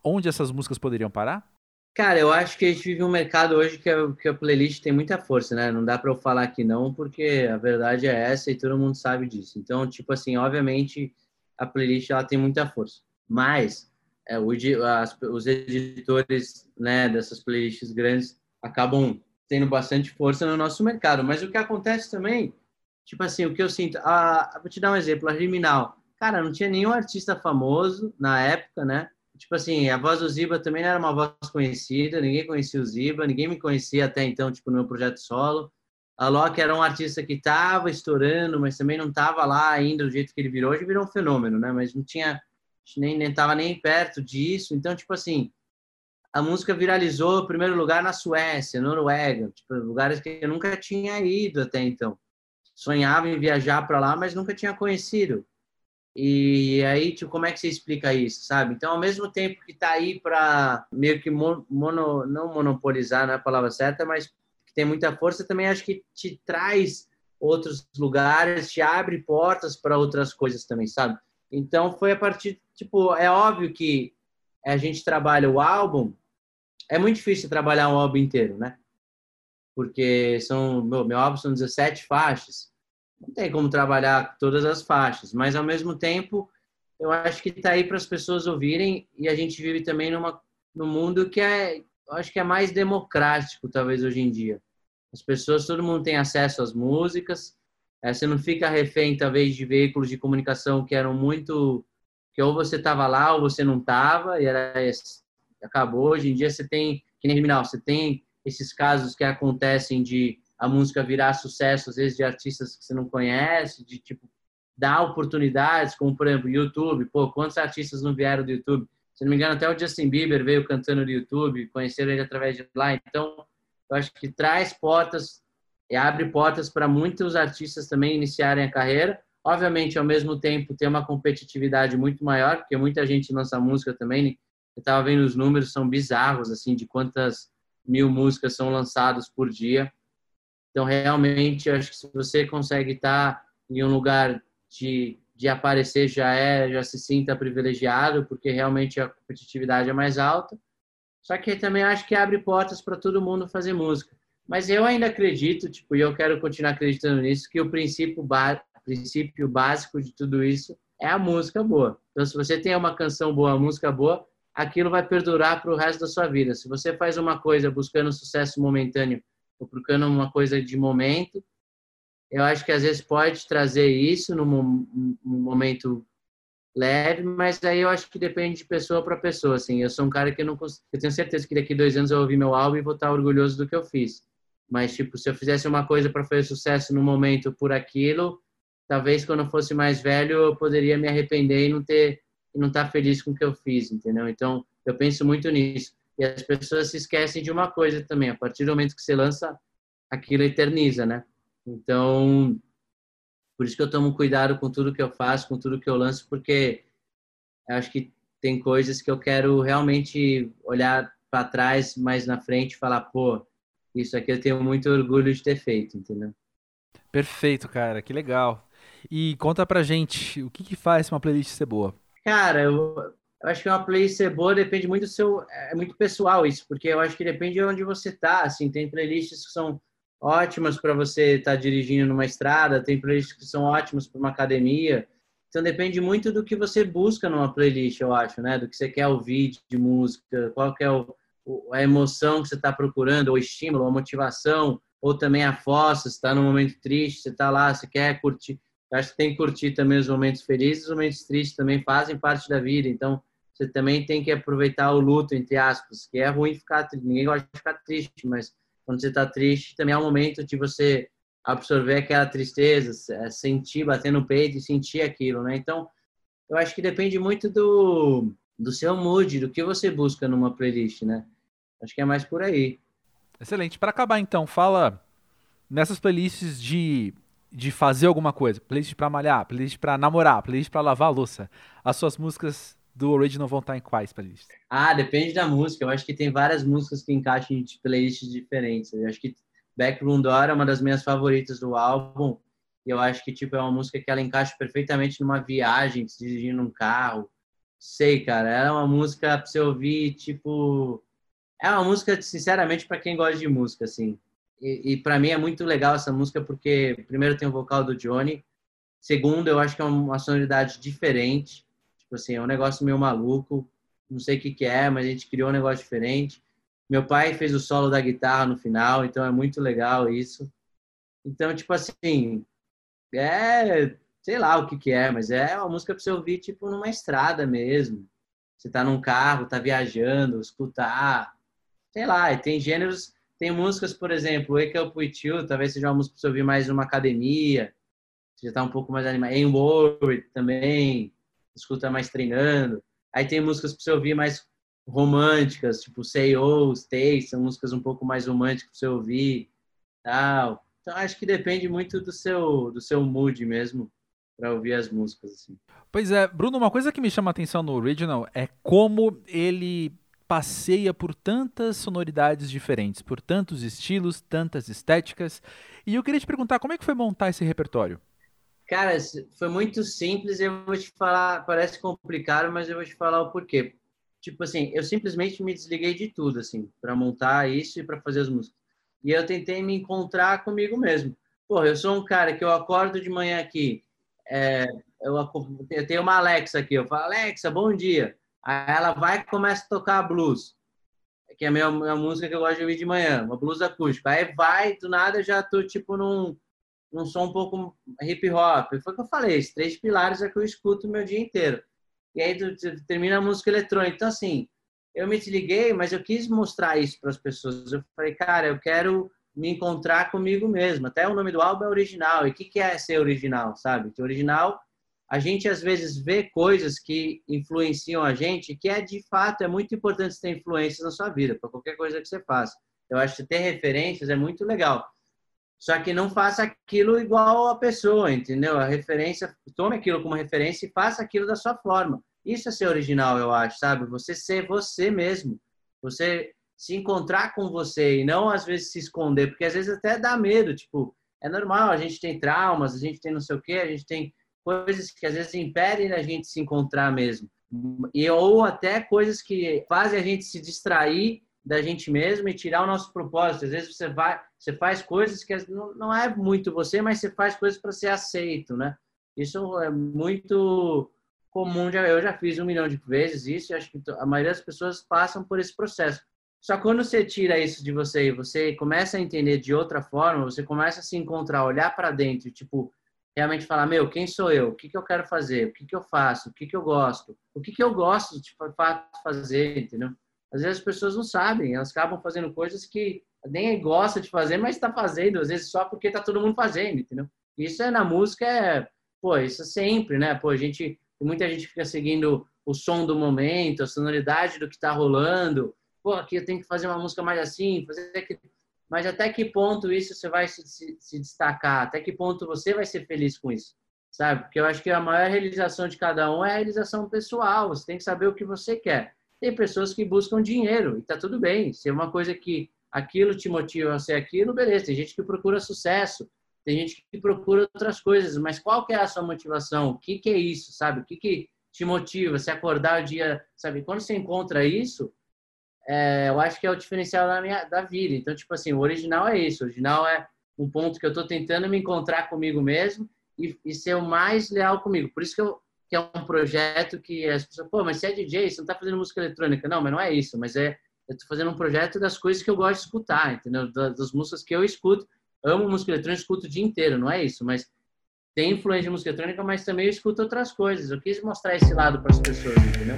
onde essas músicas poderiam parar? Cara, eu acho que a gente vive um mercado hoje que a, que a playlist tem muita força, né? Não dá para eu falar que não, porque a verdade é essa e todo mundo sabe disso. Então, tipo assim, obviamente a playlist ela tem muita força. Mas é, o, as, os editores né, dessas playlists grandes acabam tendo bastante força no nosso mercado. Mas o que acontece também, tipo assim, o que eu sinto, a, vou te dar um exemplo, a Riminal. Cara, não tinha nenhum artista famoso na época, né? Tipo assim, a voz do Ziba também não era uma voz conhecida, ninguém conhecia o Ziba, ninguém me conhecia até então, tipo, no meu projeto solo. A Loki era um artista que estava estourando, mas também não estava lá ainda do jeito que ele virou. Hoje virou um fenômeno, né? Mas não tinha, nem nem estava nem perto disso. Então, tipo assim, a música viralizou em primeiro lugar na Suécia, Noruega, tipo, lugares que eu nunca tinha ido até então. Sonhava em viajar para lá, mas nunca tinha conhecido. E aí, tipo, como é que você explica isso, sabe? Então, ao mesmo tempo que está aí para meio que mono, não monopolizar, não é a palavra certa, mas tem muita força, também acho que te traz outros lugares, te abre portas para outras coisas também, sabe? Então foi a partir, tipo, é óbvio que a gente trabalha o álbum é muito difícil trabalhar um álbum inteiro, né? Porque são, meu, meu álbum são 17 faixas. Não tem como trabalhar todas as faixas, mas ao mesmo tempo, eu acho que está aí para as pessoas ouvirem e a gente vive também numa num mundo que é, eu acho que é mais democrático talvez hoje em dia. As pessoas, todo mundo tem acesso às músicas. É, você não fica refém talvez de veículos de comunicação que eram muito que ou você estava lá ou você não estava e era acabou. Hoje em dia você tem, que nem criminal, você tem esses casos que acontecem de a música virar sucesso, às vezes de artistas que você não conhece, de tipo dar oportunidades, como por exemplo, YouTube. Pô, quantos artistas não vieram do YouTube? Se não me engano, até o Justin Bieber veio cantando no YouTube, conheceram ele através de lá. Então, eu acho que traz portas e abre portas para muitos artistas também iniciarem a carreira. Obviamente, ao mesmo tempo, tem uma competitividade muito maior, porque muita gente lança música também. Né? Eu estava vendo os números, são bizarros, assim, de quantas mil músicas são lançadas por dia. Então, realmente, acho que se você consegue estar em um lugar de, de aparecer, já é, já se sinta privilegiado, porque realmente a competitividade é mais alta. Só que também acho que abre portas para todo mundo fazer música. Mas eu ainda acredito, tipo, e eu quero continuar acreditando nisso, que o princípio, princípio básico de tudo isso é a música boa. Então, se você tem uma canção boa, uma música boa, aquilo vai perdurar para o resto da sua vida. Se você faz uma coisa buscando sucesso momentâneo ou procurando uma coisa de momento, eu acho que às vezes pode trazer isso num, momento leve, mas aí eu acho que depende de pessoa para pessoa. Assim, eu sou um cara que eu não consigo, eu tenho certeza que daqui dois anos eu vou ouvir meu álbum e vou estar orgulhoso do que eu fiz. Mas tipo, se eu fizesse uma coisa para fazer sucesso no momento por aquilo, talvez quando eu fosse mais velho eu poderia me arrepender e não ter e não estar feliz com o que eu fiz, entendeu? Então eu penso muito nisso. E as pessoas se esquecem de uma coisa também. A partir do momento que você lança, aquilo eterniza, né? Então, por isso que eu tomo cuidado com tudo que eu faço, com tudo que eu lanço, porque eu acho que tem coisas que eu quero realmente olhar para trás mais na frente e falar, pô, isso aqui eu tenho muito orgulho de ter feito, entendeu? Perfeito, cara, que legal. E conta pra gente, o que que faz uma playlist ser boa? Cara, eu, eu acho que uma playlist ser boa depende muito do seu, é muito pessoal isso, porque eu acho que depende de onde você tá, assim, tem playlists que são ótimas para você estar tá dirigindo numa estrada, tem playlists que são ótimas para uma academia. Então depende muito do que você busca numa playlist, eu acho, né? Do que você quer ouvir de música, qual que é o, a emoção que você está procurando, ou estímulo, ou motivação, ou também a força, você está num momento triste, você está lá, você quer curtir. Eu acho que tem que curtir também os momentos felizes, os momentos tristes também fazem parte da vida. Então você também tem que aproveitar o luto, entre aspas, que é ruim ficar triste. Ninguém gosta de ficar triste, mas quando você está triste, também é um momento de você absorver aquela tristeza, é, sentir, bater no peito e sentir aquilo, né? Então, eu acho que depende muito do, do seu mood, do que você busca numa playlist, né? Acho que é mais por aí. Excelente. Para acabar, então, fala nessas playlists de, de fazer alguma coisa. Playlist para malhar, playlist para namorar, playlist para lavar a louça. As suas músicas do Original vão estar em quais playlists? Ah, depende da música. Eu acho que tem várias músicas que encaixam em playlists diferentes. Eu acho que Backroom Door é uma das minhas favoritas do álbum. E eu acho que tipo é uma música que ela encaixa perfeitamente numa viagem, se dirigindo um carro. Sei, cara, ela é uma música para você ouvir, tipo, é uma música sinceramente para quem gosta de música, assim. E, e para mim é muito legal essa música porque primeiro tem o vocal do Johnny, segundo eu acho que é uma sonoridade diferente Tipo assim, é um negócio meio maluco, não sei o que, que é, mas a gente criou um negócio diferente. Meu pai fez o solo da guitarra no final, então é muito legal isso. Então, tipo assim, é, sei lá o que que é, mas é uma música para você ouvir, tipo, numa estrada mesmo. Você tá num carro, tá viajando, escutar, sei lá, e tem gêneros, tem músicas, por exemplo, Wake Up With You, talvez seja uma música para você ouvir mais numa academia, você já tá um pouco mais animado. Ain't Worried também, escuta mais treinando. Aí tem músicas para você ouvir mais românticas, tipo Say Oh, Stay, são músicas um pouco mais românticas para você ouvir, tal. Então acho que depende muito do seu do seu mood mesmo para ouvir as músicas assim. Pois é, Bruno, uma coisa que me chama a atenção no original é como ele passeia por tantas sonoridades diferentes, por tantos estilos, tantas estéticas. E eu queria te perguntar como é que foi montar esse repertório? Cara, foi muito simples. Eu vou te falar, parece complicado, mas eu vou te falar o porquê. tipo assim, eu simplesmente me desliguei de tudo, assim, para montar isso e para fazer as músicas. E eu tentei me encontrar comigo mesmo. Pô, eu sou um cara que eu acordo de manhã aqui, é, eu, eu tenho uma Alexa aqui, eu falo, Alexa, bom dia. Aí ela vai e começa a tocar blues, que é a minha, minha música que eu gosto de ouvir de manhã, uma blues acústica. Aí vai, do nada já tô tipo num, num som um pouco hip hop. Foi o que eu falei, esses três pilares é que eu escuto o meu dia inteiro. E aí termina a música eletrônica. Então, assim, eu me desliguei, mas eu quis mostrar isso para as pessoas. Eu falei, cara, eu quero me encontrar comigo mesmo. Até o nome do álbum é original. E o que, que é ser original, sabe? Que original, a gente às vezes vê coisas que influenciam a gente, que é de fato é muito importante ter influências na sua vida, para qualquer coisa que você faça. Eu acho que ter referências é muito legal. Só que não faça aquilo igual a pessoa, entendeu? A referência, tome aquilo como referência e faça aquilo da sua forma. Isso é ser original, eu acho, sabe? Você ser você mesmo. Você se encontrar com você e não às vezes se esconder, porque às vezes até dá medo, tipo, é normal, a gente tem traumas, a gente tem não sei o quê, a gente tem coisas que às vezes impedem a gente se encontrar mesmo. E ou até coisas que fazem a gente se distrair da gente mesmo e tirar o nosso propósito. Às vezes você vai, você faz coisas que não é muito você, mas você faz coisas para ser aceito, né? Isso é muito comum. Eu já fiz um milhão de vezes isso e acho que a maioria das pessoas passam por esse processo. Só quando você tira isso de você e você começa a entender de outra forma, você começa a se encontrar, olhar para dentro, tipo, realmente falar, meu, quem sou eu? O que, que eu quero fazer? O que, que eu faço? O que, que eu gosto? O que, que eu gosto de fazer, entendeu? Às vezes as pessoas não sabem, elas acabam fazendo coisas que nem gosta de fazer, mas está fazendo, às vezes só porque está todo mundo fazendo, entendeu? Isso é na música, é, pô, isso é sempre, né? Pô, a gente, muita gente fica seguindo o som do momento, a sonoridade do que está rolando. Pô, aqui eu tenho que fazer uma música mais assim, fazer aquilo. Mas até que ponto isso você vai se, se, se destacar? Até que ponto você vai ser feliz com isso? Sabe? Porque eu acho que a maior realização de cada um é a realização pessoal. Você tem que saber o que você quer. Tem pessoas que buscam dinheiro e tá tudo bem. Se é uma coisa que aquilo te motiva a ser aquilo, beleza. Tem gente que procura sucesso, tem gente que procura outras coisas, mas qual que é a sua motivação? O que, que é isso, sabe? O que, que te motiva? Se acordar o dia, sabe? Quando você encontra isso, é, eu acho que é o diferencial da, minha, da vida. Então, tipo assim, o original é isso. O original é um ponto que eu estou tentando me encontrar comigo mesmo e, e, ser o mais leal comigo. Por isso que eu que é um projeto que as pessoas, pô, mas você é DJ, você não está fazendo música eletrônica. Não, mas não é isso. Mas é, eu estou fazendo um projeto das coisas que eu gosto de escutar, entendeu? Das, das, músicas que eu escuto. Amo música eletrônica, escuto o dia inteiro, não é isso. Mas tem influência de música eletrônica, mas também eu escuto outras coisas. Eu quis mostrar esse lado para as pessoas, entendeu?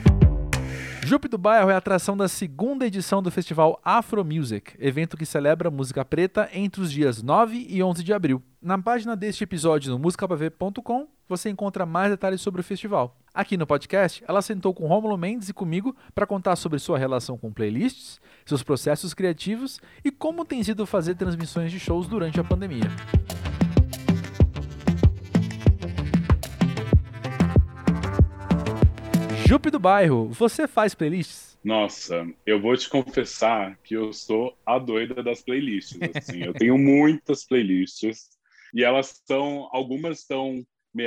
Jupe do Bairro é a atração da segunda edição do festival Afro Music, evento que celebra música preta entre os dias 9 e 11 de abril. Na página deste episódio no musicapavê.com você encontra mais detalhes sobre o festival. Aqui no podcast, ela sentou com Rômulo Mendes e comigo para contar sobre sua relação com playlists, seus processos criativos e como tem sido fazer transmissões de shows durante a pandemia. Jupe do Bairro, você faz playlists? Nossa, eu vou te confessar que eu sou a doida das playlists. Assim. *laughs* eu tenho muitas playlists e elas são, algumas estão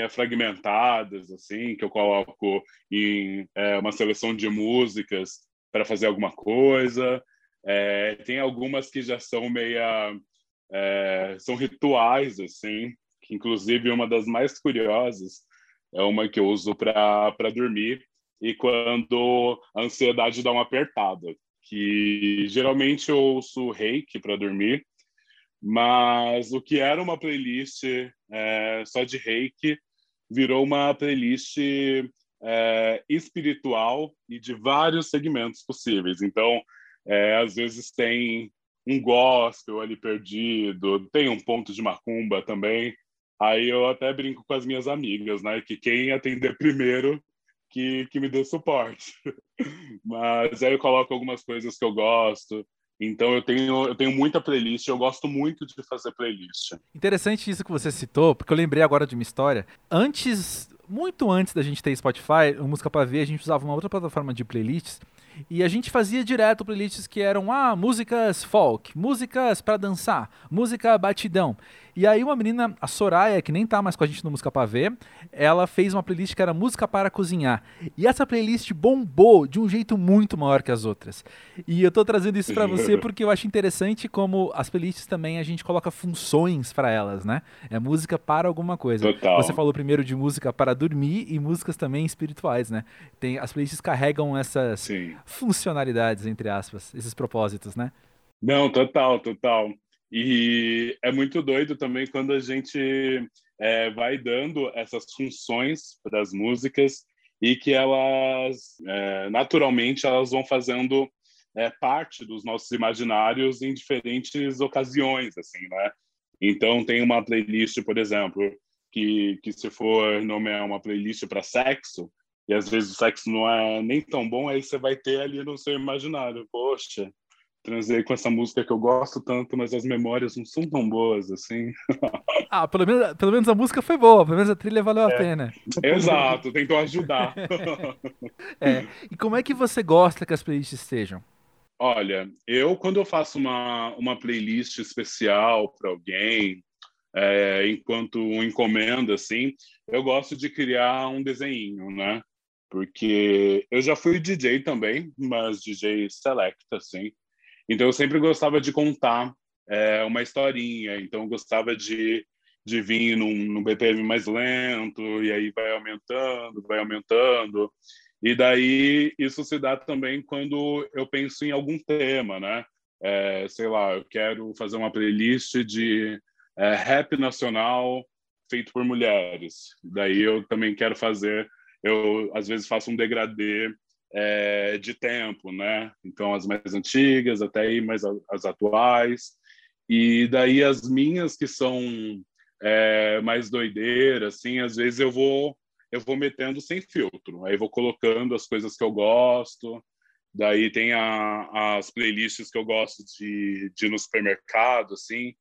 fragmentadas, assim, que eu coloco em é, uma seleção de músicas para fazer alguma coisa. É, tem algumas que já são meia é, são rituais, assim, que inclusive uma das mais curiosas é uma que eu uso para dormir, e quando a ansiedade dá uma apertada, que geralmente eu ouço reiki para dormir, mas o que era uma playlist é, só de reiki virou uma playlist é, espiritual e de vários segmentos possíveis. Então, é, às vezes tem um gospel ali perdido, tem um ponto de macumba também. Aí eu até brinco com as minhas amigas, né? Que quem atender primeiro que, que me dê suporte. *laughs* Mas aí eu coloco algumas coisas que eu gosto. Então eu tenho, eu tenho muita playlist, eu gosto muito de fazer playlist. Interessante isso que você citou, porque eu lembrei agora de uma história. Antes, muito antes da gente ter Spotify, o Música para Ver, a gente usava uma outra plataforma de playlists e a gente fazia direto playlists que eram ah, músicas folk, músicas para dançar, música batidão. E aí uma menina, a Soraya, que nem tá mais com a gente no Música Pra Ver, ela fez uma playlist que era Música para Cozinhar. E essa playlist bombou de um jeito muito maior que as outras. E eu tô trazendo isso para você *laughs* porque eu acho interessante como as playlists também a gente coloca funções para elas, né? É música para alguma coisa. Total. Você falou primeiro de música para dormir e músicas também espirituais, né? Tem, as playlists carregam essas Sim. funcionalidades, entre aspas, esses propósitos, né? Não, total, total. E é muito doido também quando a gente é, vai dando essas funções para as músicas e que elas, é, naturalmente, elas vão fazendo é, parte dos nossos imaginários em diferentes ocasiões, assim, né? Então, tem uma playlist, por exemplo, que, que se for nomear uma playlist para sexo, e às vezes o sexo não é nem tão bom, aí você vai ter ali no seu imaginário, poxa, transei com essa música que eu gosto tanto, mas as memórias não são tão boas assim. *laughs* ah, pelo menos, pelo menos a música foi boa, pelo menos a trilha valeu a é. pena. *laughs* Exato, tentou ajudar. *laughs* é. E como é que você gosta que as playlists estejam? Olha, eu quando eu faço uma, uma playlist especial para alguém, é, enquanto encomenda, assim, eu gosto de criar um desenho, né? Porque eu já fui DJ também, mas DJ select, assim. Então eu sempre gostava de contar é, uma historinha. Então eu gostava de, de vir num, num BPM mais lento, e aí vai aumentando, vai aumentando. E daí isso se dá também quando eu penso em algum tema, né? É, sei lá, eu quero fazer uma playlist de é, rap nacional feito por mulheres. Daí eu também quero fazer, eu às vezes faço um degradê é, de tempo, né? Então as mais antigas até aí mais as atuais. E daí as minhas que são é, mais doideiras, assim, às vezes eu vou eu vou metendo sem filtro. Aí vou colocando as coisas que eu gosto. Daí tem a, as playlists que eu gosto de, de ir no supermercado, assim,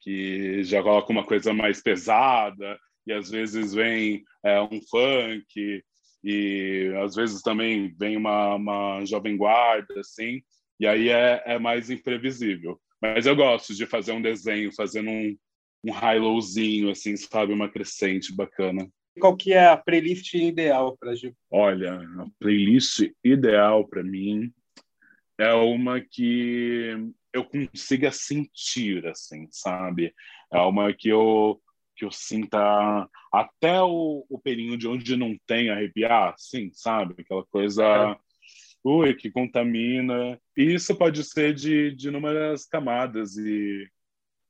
que já coloca uma coisa mais pesada, e às vezes vem é, um funk, e às vezes também vem uma, uma jovem guarda, assim, e aí é, é mais imprevisível. Mas eu gosto de fazer um desenho, fazendo um, um high-lowzinho, assim, sabe? Uma crescente bacana. Qual que é a playlist ideal para Gil? Olha, a playlist ideal para mim é uma que eu consiga sentir, assim, sabe? É uma que eu que eu sinta até o, o período de onde não tem arrepiar, sim, sabe? Aquela coisa, é. ui, que contamina. E isso pode ser de, de inúmeras camadas e,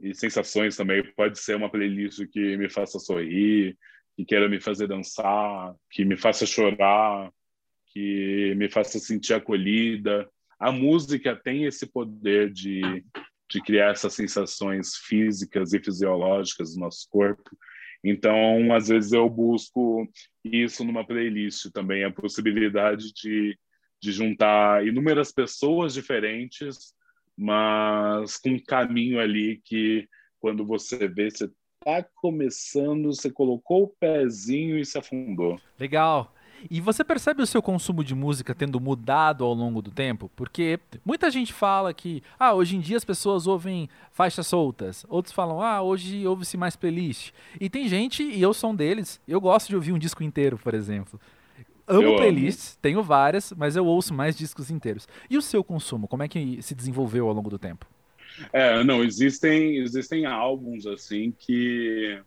e sensações também. Pode ser uma playlist que me faça sorrir, que queira me fazer dançar, que me faça chorar, que me faça sentir acolhida. A música tem esse poder de de criar essas sensações físicas e fisiológicas do nosso corpo. Então, às vezes eu busco isso numa playlist também, a possibilidade de, de juntar inúmeras pessoas diferentes, mas com um caminho ali que, quando você vê, você está começando, você colocou o pezinho e se afundou. Legal. E você percebe o seu consumo de música tendo mudado ao longo do tempo? Porque muita gente fala que, ah, hoje em dia as pessoas ouvem faixas soltas. Outros falam, ah, hoje ouve-se mais playlist. E tem gente, e eu sou um deles, eu gosto de ouvir um disco inteiro, por exemplo. Amo eu playlists, amo. tenho várias, mas eu ouço mais discos inteiros. E o seu consumo, como é que se desenvolveu ao longo do tempo? É, não, existem, existem álbuns assim que,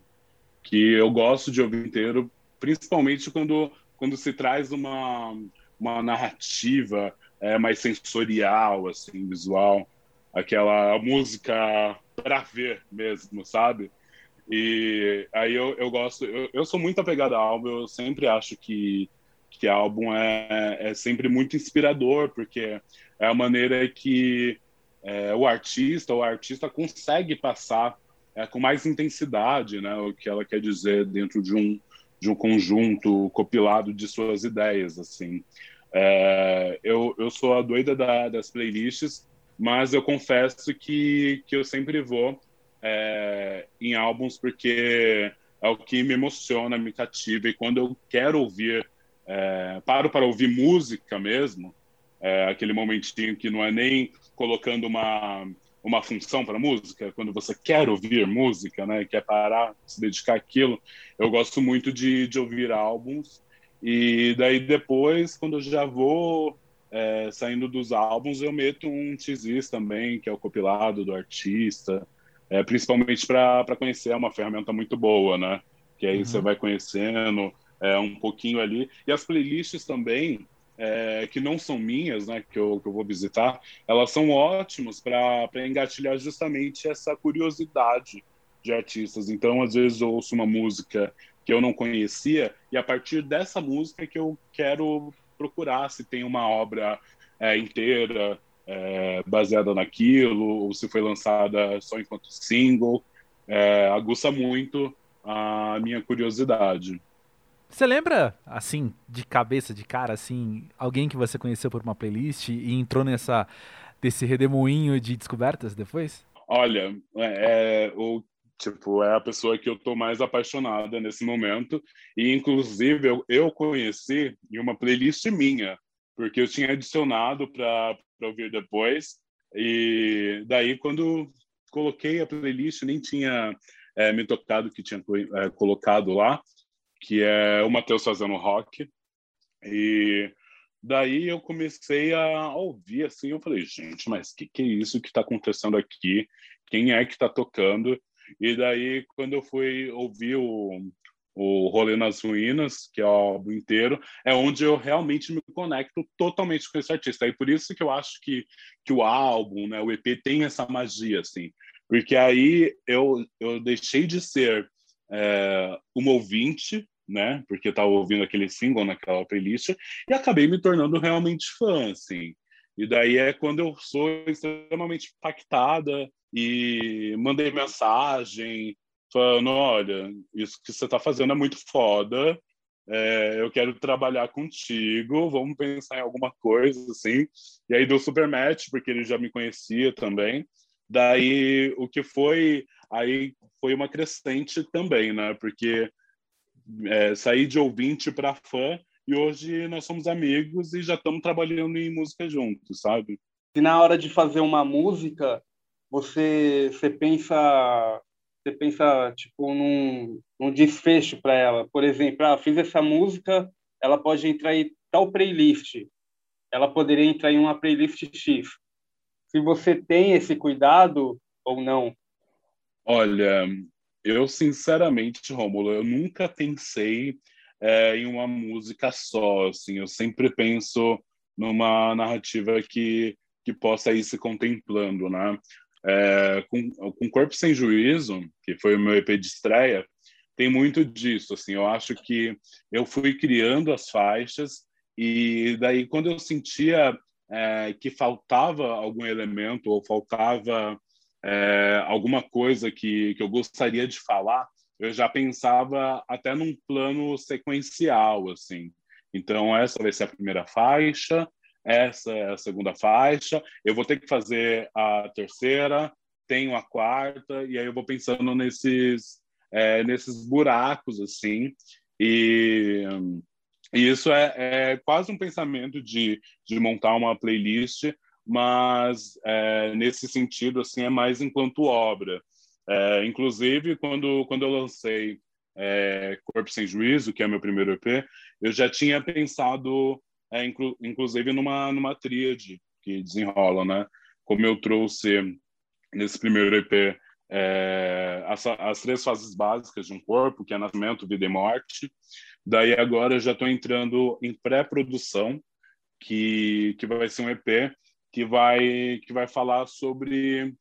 que eu gosto de ouvir inteiro, principalmente quando quando se traz uma, uma narrativa é, mais sensorial, assim, visual, aquela música para ver mesmo, sabe? E aí eu, eu gosto, eu, eu sou muito apegado a álbum, eu sempre acho que, que álbum é, é sempre muito inspirador, porque é a maneira que é, o artista, o artista consegue passar é, com mais intensidade né, o que ela quer dizer dentro de um, de um conjunto compilado de suas ideias, assim. É, eu, eu sou a doida da, das playlists, mas eu confesso que, que eu sempre vou é, em álbuns porque é o que me emociona, me cativa, e quando eu quero ouvir, é, paro para ouvir música mesmo, é, aquele momentinho que não é nem colocando uma, uma função para música, quando você quer ouvir música, né, quer parar, se dedicar àquilo, eu gosto muito de, de ouvir álbuns. E daí depois, quando eu já vou é, saindo dos álbuns, eu meto um teaser também, que é o compilado do artista, é, principalmente para conhecer, é uma ferramenta muito boa, né? Que aí uhum. você vai conhecendo é, um pouquinho ali. E as playlists também, é, que não são minhas, né, que eu, que eu vou visitar, elas são ótimas para engatilhar justamente essa curiosidade de artistas. Então, às vezes, eu ouço uma música que eu não conhecia, e a partir dessa música que eu quero procurar se tem uma obra é, inteira é, baseada naquilo, ou se foi lançada só enquanto single. É, aguça muito a minha curiosidade. Você lembra, assim, de cabeça, de cara, assim, alguém que você conheceu por uma playlist e entrou nessa desse redemoinho de descobertas depois? Olha, é, é, o tipo é a pessoa que eu tô mais apaixonada nesse momento. E inclusive eu, eu conheci em uma playlist minha porque eu tinha adicionado para ouvir depois. E daí quando coloquei a playlist nem tinha é, me tocado que tinha é, colocado lá que é o Matheus fazendo rock. E daí eu comecei a ouvir assim, eu falei, gente, mas que que é isso que está acontecendo aqui? Quem é que está tocando? E daí quando eu fui ouvir o o Rolê nas Ruínas, que é o álbum inteiro, é onde eu realmente me conecto totalmente com esse artista. E por isso que eu acho que, que o álbum, né, o EP tem essa magia, assim. Porque aí eu, eu deixei de ser é, uma ouvinte, né? Porque estava ouvindo aquele single naquela playlist e acabei me tornando realmente fã, assim. E daí é quando eu sou extremamente impactada e mandei mensagem falando, olha, isso que você está fazendo é muito foda, é, eu quero trabalhar contigo, vamos pensar em alguma coisa, assim. E aí deu super match, porque ele já me conhecia também. Daí, o que foi aí foi uma crescente também, né? Porque é, saí de ouvinte para fã e hoje nós somos amigos e já estamos trabalhando em música juntos, sabe? E na hora de fazer uma música, você você pensa você pensa tipo num, num desfecho para ela. Por exemplo, ah, fiz essa música, ela pode entrar em tal playlist. Ela poderia entrar em uma playlist X. Se você tem esse cuidado ou não, Olha, eu sinceramente, Rômulo, eu nunca pensei é, em uma música só, assim, eu sempre penso numa narrativa que, que possa ir se contemplando, né? É, com, com Corpo Sem Juízo, que foi o meu EP de estreia, tem muito disso, assim, eu acho que eu fui criando as faixas e daí quando eu sentia é, que faltava algum elemento ou faltava é, alguma coisa que, que eu gostaria de falar, eu já pensava até num plano sequencial, assim. Então, essa vai ser a primeira faixa, essa é a segunda faixa, eu vou ter que fazer a terceira, tenho a quarta, e aí eu vou pensando nesses, é, nesses buracos, assim, e, e isso é, é, quase um pensamento de, de montar uma playlist mas é, nesse sentido assim é mais enquanto obra. É, inclusive quando quando eu lancei é, Corpo sem Juízo, que é meu primeiro EP, eu já tinha pensado é, inclu, inclusive numa numa tríade que desenrola, né? Como eu trouxe nesse primeiro EP é, as, as, três fases básicas de um corpo, que é nascimento, vida e morte. Daí agora já estou entrando em pré-produção, que, que vai ser um EP que vai que vai falar sobre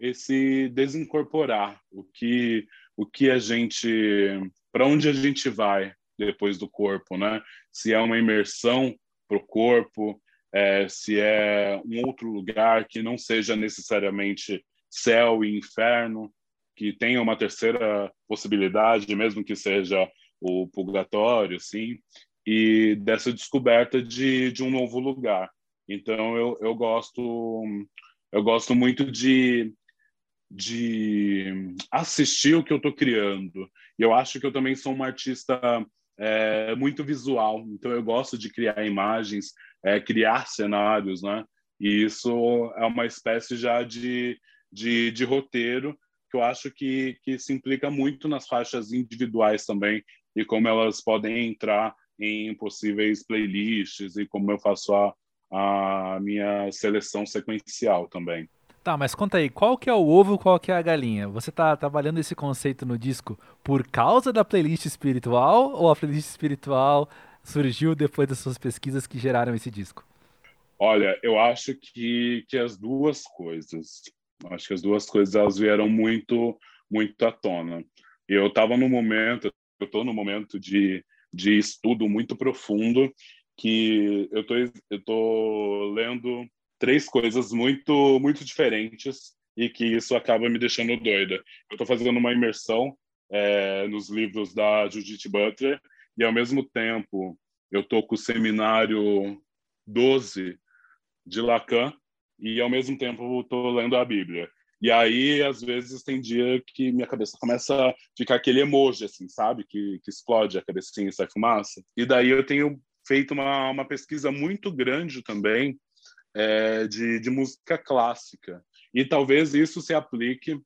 esse desincorporar, o que o que a gente para onde a gente vai depois do corpo, né? Se é uma imersão para o corpo, é, se é um outro lugar que não seja necessariamente céu e inferno, que tenha uma terceira possibilidade, mesmo que seja o purgatório, sim, e dessa descoberta de, de um novo lugar. Então eu, eu gosto eu gosto muito de de assistir o que eu estou criando. E eu acho que eu também sou uma artista é, muito visual, então eu gosto de criar imagens, é, criar cenários, né? E isso é uma espécie já de, de, de roteiro que eu acho que, que se implica muito nas faixas individuais também e como elas podem entrar em possíveis playlists e como eu faço a, a minha seleção sequencial também. Tá, mas conta aí, qual que é o ovo, qual que é a galinha? Você tá trabalhando esse conceito no disco por causa da playlist espiritual ou a playlist espiritual surgiu depois das suas pesquisas que geraram esse disco? Olha, eu acho que, que as duas coisas. Acho que as duas coisas elas vieram muito muito à tona. Eu estava no momento, eu estou no momento de, de estudo muito profundo que eu tô eu tô lendo três coisas muito muito diferentes e que isso acaba me deixando doida. Eu estou fazendo uma imersão é, nos livros da Judith Butler e ao mesmo tempo eu estou com o seminário 12 de Lacan e ao mesmo tempo estou lendo a Bíblia. E aí, às vezes, tem dia que minha cabeça começa a ficar aquele emoji, assim, sabe? Que, que explode a cabecinha e sai fumaça. E daí eu tenho feito uma, uma pesquisa muito grande também é, de, de música clássica. E talvez isso se aplique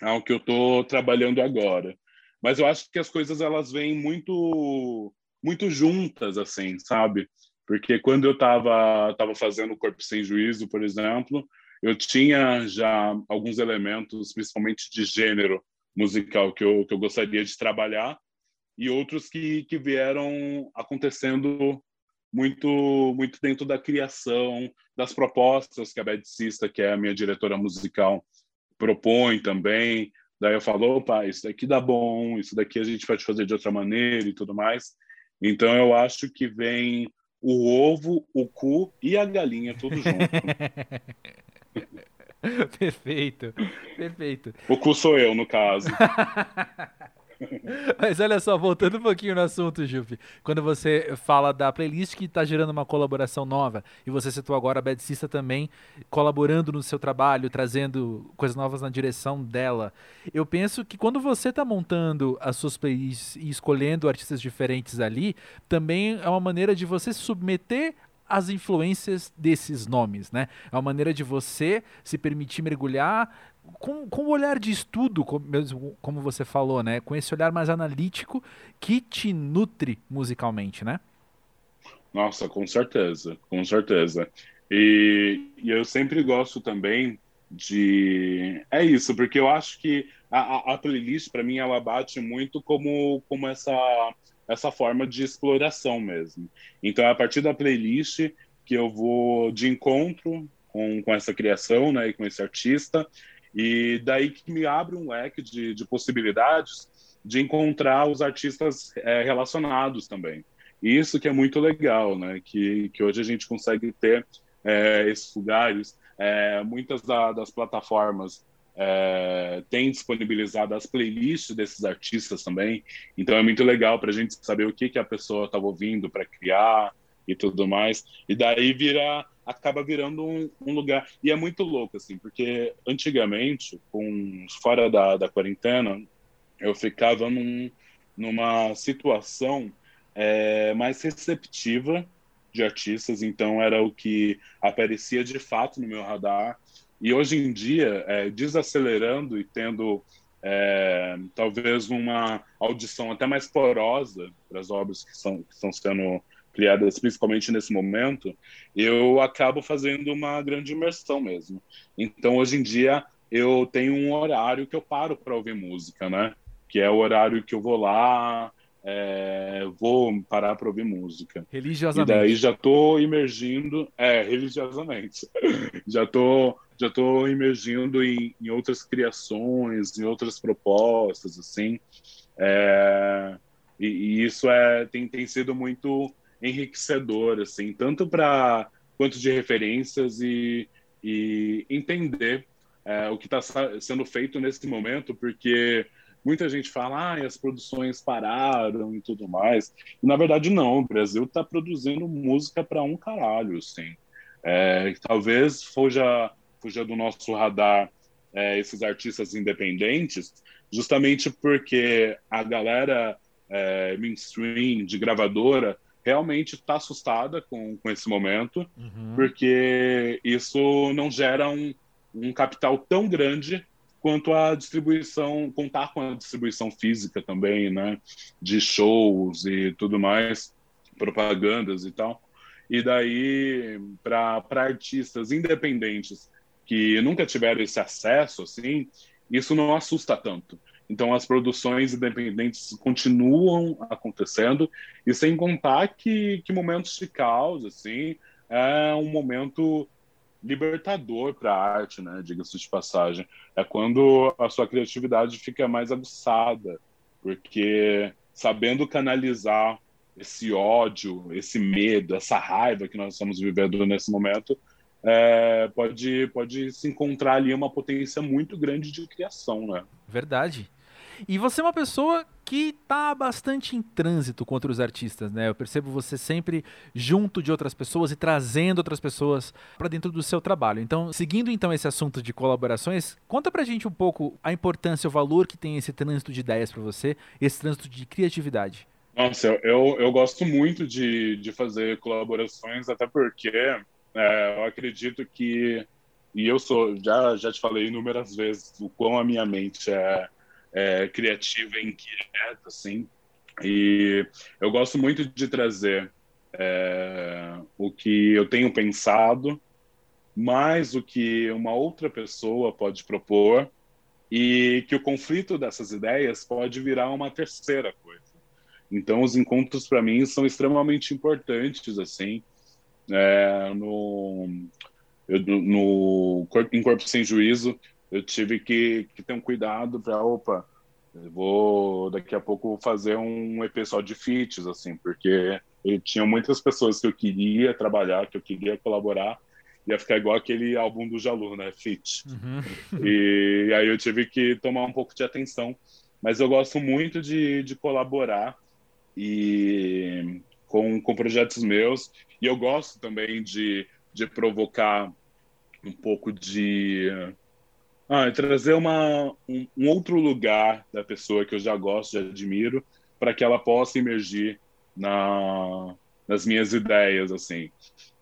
ao que eu estou trabalhando agora. Mas eu acho que as coisas elas vêm muito muito juntas, assim, sabe? Porque quando eu estava tava fazendo o Corpo Sem Juízo, por exemplo, eu tinha já alguns elementos, principalmente de gênero musical, que eu, que eu gostaria de trabalhar, e outros que, que vieram acontecendo muito muito dentro da criação, das propostas que a Bad Sista, que é a minha diretora musical, propõe também. Daí eu falo, opa, isso daqui dá bom, isso daqui a gente pode fazer de outra maneira e tudo mais. Então eu acho que vem o ovo, o cu e a galinha tudo junto. *laughs* perfeito, perfeito. O cu sou eu, no caso. *laughs* *laughs* Mas olha só, voltando um pouquinho no assunto, Jupe. Quando você fala da playlist que está gerando uma colaboração nova, e você citou agora a Bad Sista também colaborando no seu trabalho, trazendo coisas novas na direção dela. Eu penso que quando você está montando as suas playlists e escolhendo artistas diferentes ali, também é uma maneira de você submeter as influências desses nomes, né? É uma maneira de você se permitir mergulhar com, com o olhar de estudo, como, mesmo, como você falou, né? Com esse olhar mais analítico que te nutre musicalmente, né? Nossa, com certeza, com certeza. E, e eu sempre gosto também de. É isso, porque eu acho que a, a playlist, para mim, ela bate muito como, como essa, essa forma de exploração mesmo. Então, é a partir da playlist que eu vou de encontro com, com essa criação, né, e com esse artista, e daí que me abre um leque de, de possibilidades de encontrar os artistas é, relacionados também. E isso que é muito legal, né? Que, que hoje a gente consegue ter é, esses lugares. É, muitas da, das plataformas é, disponibilizado as playlists desses artistas também. Então é muito legal para a gente saber o que, que a pessoa estava ouvindo para criar e tudo mais. E daí vira acaba virando um, um, lugar. E é muito louco, assim, porque antigamente, com, fora da, da quarentena, eu ficava num, numa situação é, mais receptiva de artistas, então era o que aparecia de fato no meu radar. E hoje em dia, é, desacelerando e tendo é, talvez uma audição até mais porosa para as obras que, são, que estão sendo criadas principalmente nesse momento, eu acabo fazendo uma grande imersão mesmo. Então, hoje em dia, eu tenho um horário que eu paro para ouvir música, né? Que é o horário que eu vou lá, é, vou parar para ouvir música. Religiosamente. E daí já estou imergindo, é, religiosamente. *laughs* já estou já tô imergindo em, em, outras criações, em outras propostas, assim. É, e, e, isso é, tem, tem sido muito enriquecedor, assim, tanto para quanto de referências e, e entender é, o que está sendo feito nesse momento, porque muita gente fala, ah, as produções pararam e tudo mais. E, na verdade, não. O Brasil está produzindo música para um caralho, assim. É, talvez fuja, fuja do nosso radar é, esses artistas independentes, justamente porque a galera é, mainstream de gravadora realmente está assustada com, com esse momento, uhum. porque isso não gera um, um capital tão grande quanto a distribuição, contar com a distribuição física também, né, de shows e tudo mais, propagandas e tal. E daí, para artistas independentes que nunca tiveram esse acesso, assim, isso não assusta tanto. Então, as produções independentes continuam acontecendo, e sem contar que, que momentos de caos, assim, é um momento libertador para a arte, né? Diga-se de passagem. É quando a sua criatividade fica mais aguçada, porque sabendo canalizar esse ódio, esse medo, essa raiva que nós estamos vivendo nesse momento, é, pode, pode se encontrar ali uma potência muito grande de criação, né? Verdade. E você é uma pessoa que está bastante em trânsito com outros artistas, né? Eu percebo você sempre junto de outras pessoas e trazendo outras pessoas para dentro do seu trabalho. Então, seguindo então esse assunto de colaborações, conta pra gente um pouco a importância, o valor que tem esse trânsito de ideias para você, esse trânsito de criatividade. Nossa, eu, eu gosto muito de, de fazer colaborações, até porque é, eu acredito que, e eu sou, já, já te falei inúmeras vezes o quão a minha mente é, é criativa e inquieta, assim, e eu gosto muito de trazer é, o que eu tenho pensado, mais o que uma outra pessoa pode propor, e que o conflito dessas ideias pode virar uma terceira coisa. Então, os encontros para mim são extremamente importantes, assim, é, no, no em Corpo Sem Juízo, eu tive que, que ter um cuidado para, opa, vou daqui a pouco fazer um episódio de feats, assim, porque eu tinha muitas pessoas que eu queria trabalhar, que eu queria colaborar, ia ficar igual aquele álbum do Jalu, né, feat. Uhum. *laughs* E aí eu tive que tomar um pouco de atenção, mas eu gosto muito de, de colaborar e com, com projetos meus e eu gosto também de, de provocar um pouco de. Ah, trazer uma, um, um outro lugar da pessoa que eu já gosto, já admiro, para que ela possa emergir na, nas minhas ideias, assim.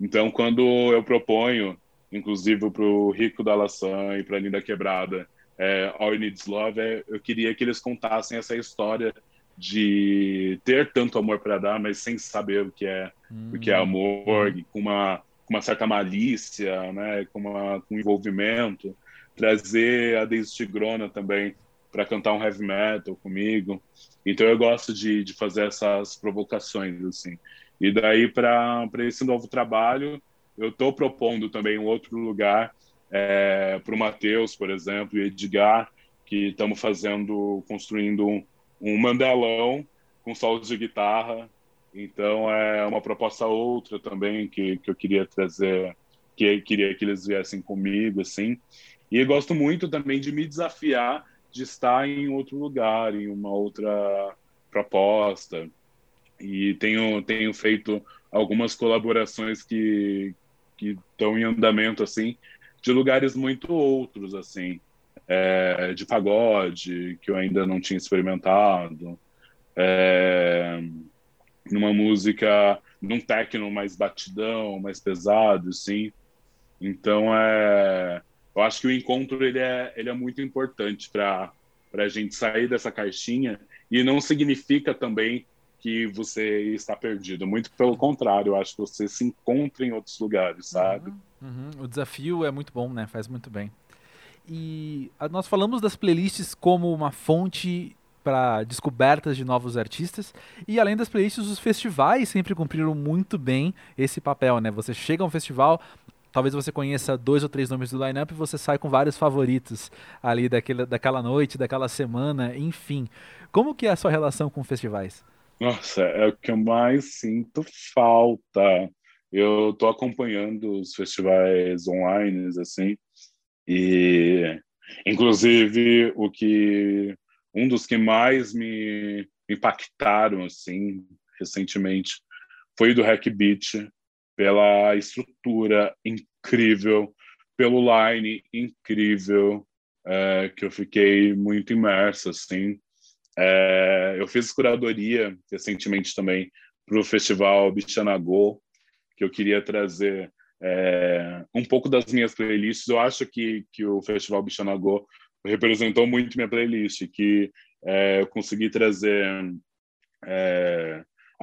Então, quando eu proponho, inclusive para o Rico da Laçã e para a Linda Quebrada, é, All You Needs Love, é, eu queria que eles contassem essa história de ter tanto amor para dar, mas sem saber o que é hum. o que é hum. amor, com uma com uma certa malícia, né, com, uma, com envolvimento, trazer a Daisy Tigrona também para cantar um heavy metal comigo. Então eu gosto de, de fazer essas provocações assim. E daí para esse novo trabalho, eu estou propondo também um outro lugar é, para o Matheus, por exemplo, e Edgar, que estamos fazendo, construindo um, um mandelão com solos de guitarra. Então é uma proposta outra também que, que eu queria trazer, que queria que eles viessem comigo, assim. E gosto muito também de me desafiar de estar em outro lugar, em uma outra proposta. E tenho, tenho feito algumas colaborações que, que estão em andamento, assim, de lugares muito outros, assim é, de pagode, que eu ainda não tinha experimentado, é, numa música, num techno mais batidão, mais pesado, sim. Então, é, eu acho que o encontro ele é, ele é muito importante para a gente sair dessa caixinha e não significa também que você está perdido. Muito pelo contrário, eu acho que você se encontra em outros lugares, sabe? Uhum, uhum. O desafio é muito bom, né? Faz muito bem. E nós falamos das playlists como uma fonte para descobertas de novos artistas. E além das playlists, os festivais sempre cumpriram muito bem esse papel, né? Você chega a um festival, talvez você conheça dois ou três nomes do lineup e você sai com vários favoritos ali daquele, daquela noite, daquela semana, enfim. Como que é a sua relação com festivais? Nossa, é o que eu mais sinto falta. Eu estou acompanhando os festivais online, assim, e, inclusive, o que um dos que mais me impactaram assim recentemente foi do Hack Beat pela estrutura incrível, pelo line incrível é, que eu fiquei muito imerso assim. É, eu fiz curadoria recentemente também para o Festival Bichanagô, que eu queria trazer é, um pouco das minhas playlists. Eu acho que, que o Festival Bichanagô representou muito minha playlist, que eu consegui trazer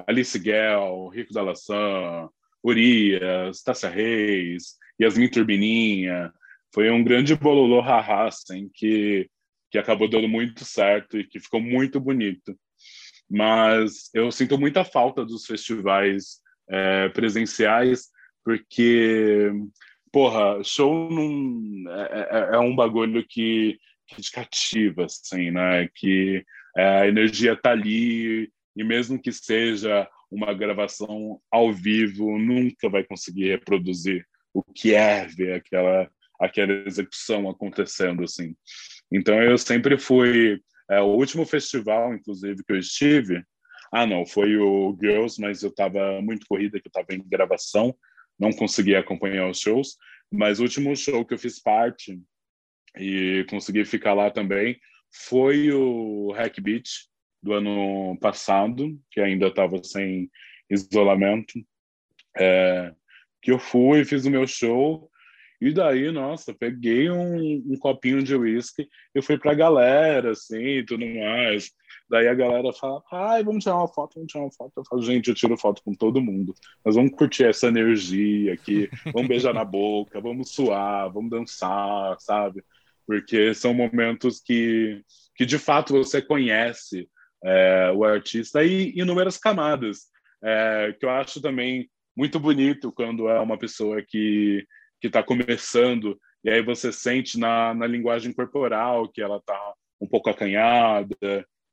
Alice Guel, Rico da Laçã, Urias, Tássia Reis, Yasmin Turbininha. Foi um grande bololô haha, assim, que, que acabou dando muito certo e que ficou muito bonito. Mas eu sinto muita falta dos festivais é, presenciais, porque, porra, show não, é, é, é um bagulho que, que te cativa, assim, né? Que é, a energia tá ali, e mesmo que seja uma gravação ao vivo, nunca vai conseguir reproduzir o que é ver aquela aquela execução acontecendo assim. Então eu sempre fui é, o último festival, inclusive que eu estive, ah não, foi o Girls, mas eu estava muito corrida, que eu estava em gravação, não conseguia acompanhar os shows. Mas o último show que eu fiz parte e consegui ficar lá também foi o Hack Beat do ano passado, que ainda estava sem isolamento, é, que eu fui, fiz o meu show, e daí, nossa, peguei um, um copinho de uísque e fui pra galera, assim, e tudo mais. Daí a galera fala, ai, vamos tirar uma foto, vamos tirar uma foto. Eu falo, gente, eu tiro foto com todo mundo. Nós vamos curtir essa energia aqui, vamos beijar na boca, vamos suar, vamos dançar, sabe? Porque são momentos que, que de fato você conhece é, o artista e inúmeras camadas, é, que eu acho também muito bonito quando é uma pessoa que que está começando e aí você sente na, na linguagem corporal que ela está um pouco acanhada,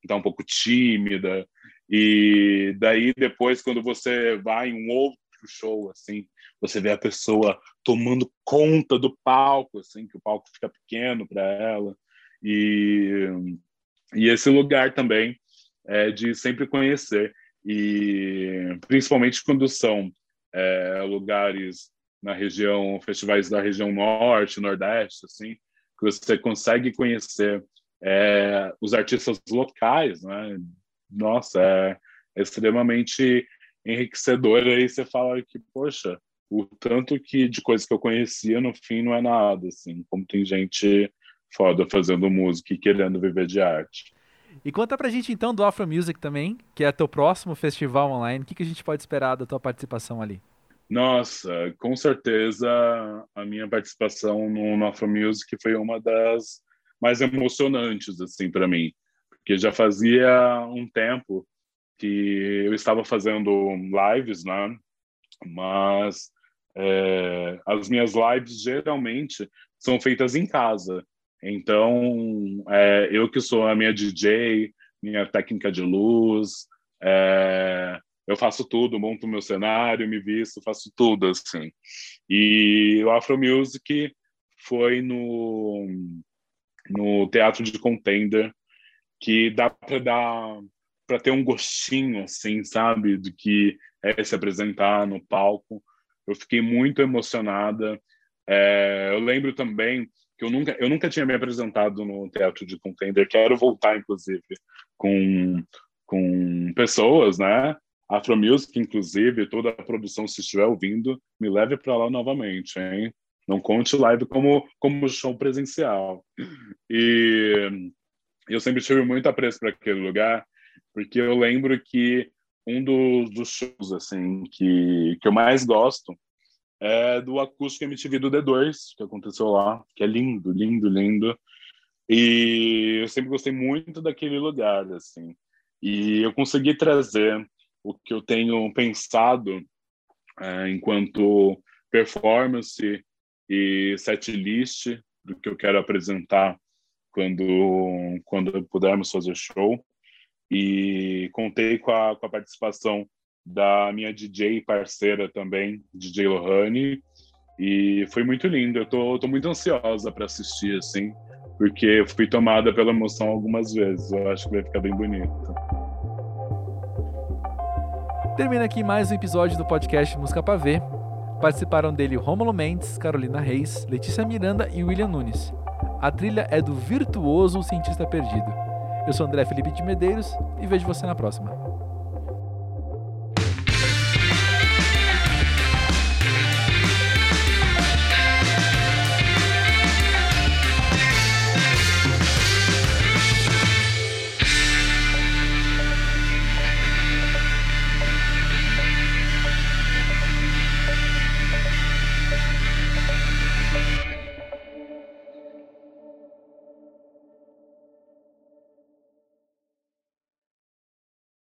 está um pouco tímida e daí depois quando você vai em um outro show assim você vê a pessoa tomando conta do palco assim que o palco fica pequeno para ela e e esse lugar também é, de sempre conhecer. E principalmente quando são é, lugares na região festivais da região norte nordeste assim que você consegue conhecer é, os artistas locais né? Nossa é, extremamente enriquecedor. Aí você fala que poxa o tanto que de coisas que eu conhecia no fim não é nada assim como tem gente foda fazendo música e querendo viver de arte e conta pra gente então do Afro Music também, que é teu próximo festival online. O que, que a gente pode esperar da tua participação ali? Nossa, com certeza a minha participação no, no Afro Music foi uma das mais emocionantes assim para mim, porque já fazia um tempo que eu estava fazendo lives, né? Mas é, as minhas lives geralmente são feitas em casa. Então, é, eu que sou a minha DJ, minha técnica de luz, é, eu faço tudo, monto meu cenário, me visto, faço tudo assim. E o Afro Music foi no no Teatro de Contender que dá para dar para ter um gostinho assim, sabe, do que é se apresentar no palco. Eu fiquei muito emocionada. É, eu lembro também que eu nunca, eu nunca tinha me apresentado no teatro de contender. Quero voltar, inclusive, com, com pessoas, né? Afro Music, inclusive, toda a produção, se estiver ouvindo, me leve para lá novamente, hein? Não conte live como, como show presencial. E eu sempre tive muito apreço para aquele lugar, porque eu lembro que um dos, dos shows assim que, que eu mais gosto é do Acústico MTV do D2, que aconteceu lá, que é lindo, lindo, lindo. E eu sempre gostei muito daquele lugar, assim. E eu consegui trazer o que eu tenho pensado é, enquanto performance e setlist do que eu quero apresentar quando quando pudermos fazer show e contei com a, com a participação da minha DJ parceira também, DJ Lohane, e foi muito lindo. Eu tô, tô muito ansiosa para assistir, assim, porque eu fui tomada pela emoção algumas vezes. Eu acho que vai ficar bem bonito. Termina aqui mais um episódio do podcast Música Pra Ver. Participaram dele Rômulo Mendes, Carolina Reis, Letícia Miranda e William Nunes. A trilha é do virtuoso Cientista Perdido. Eu sou André Felipe de Medeiros e vejo você na próxima.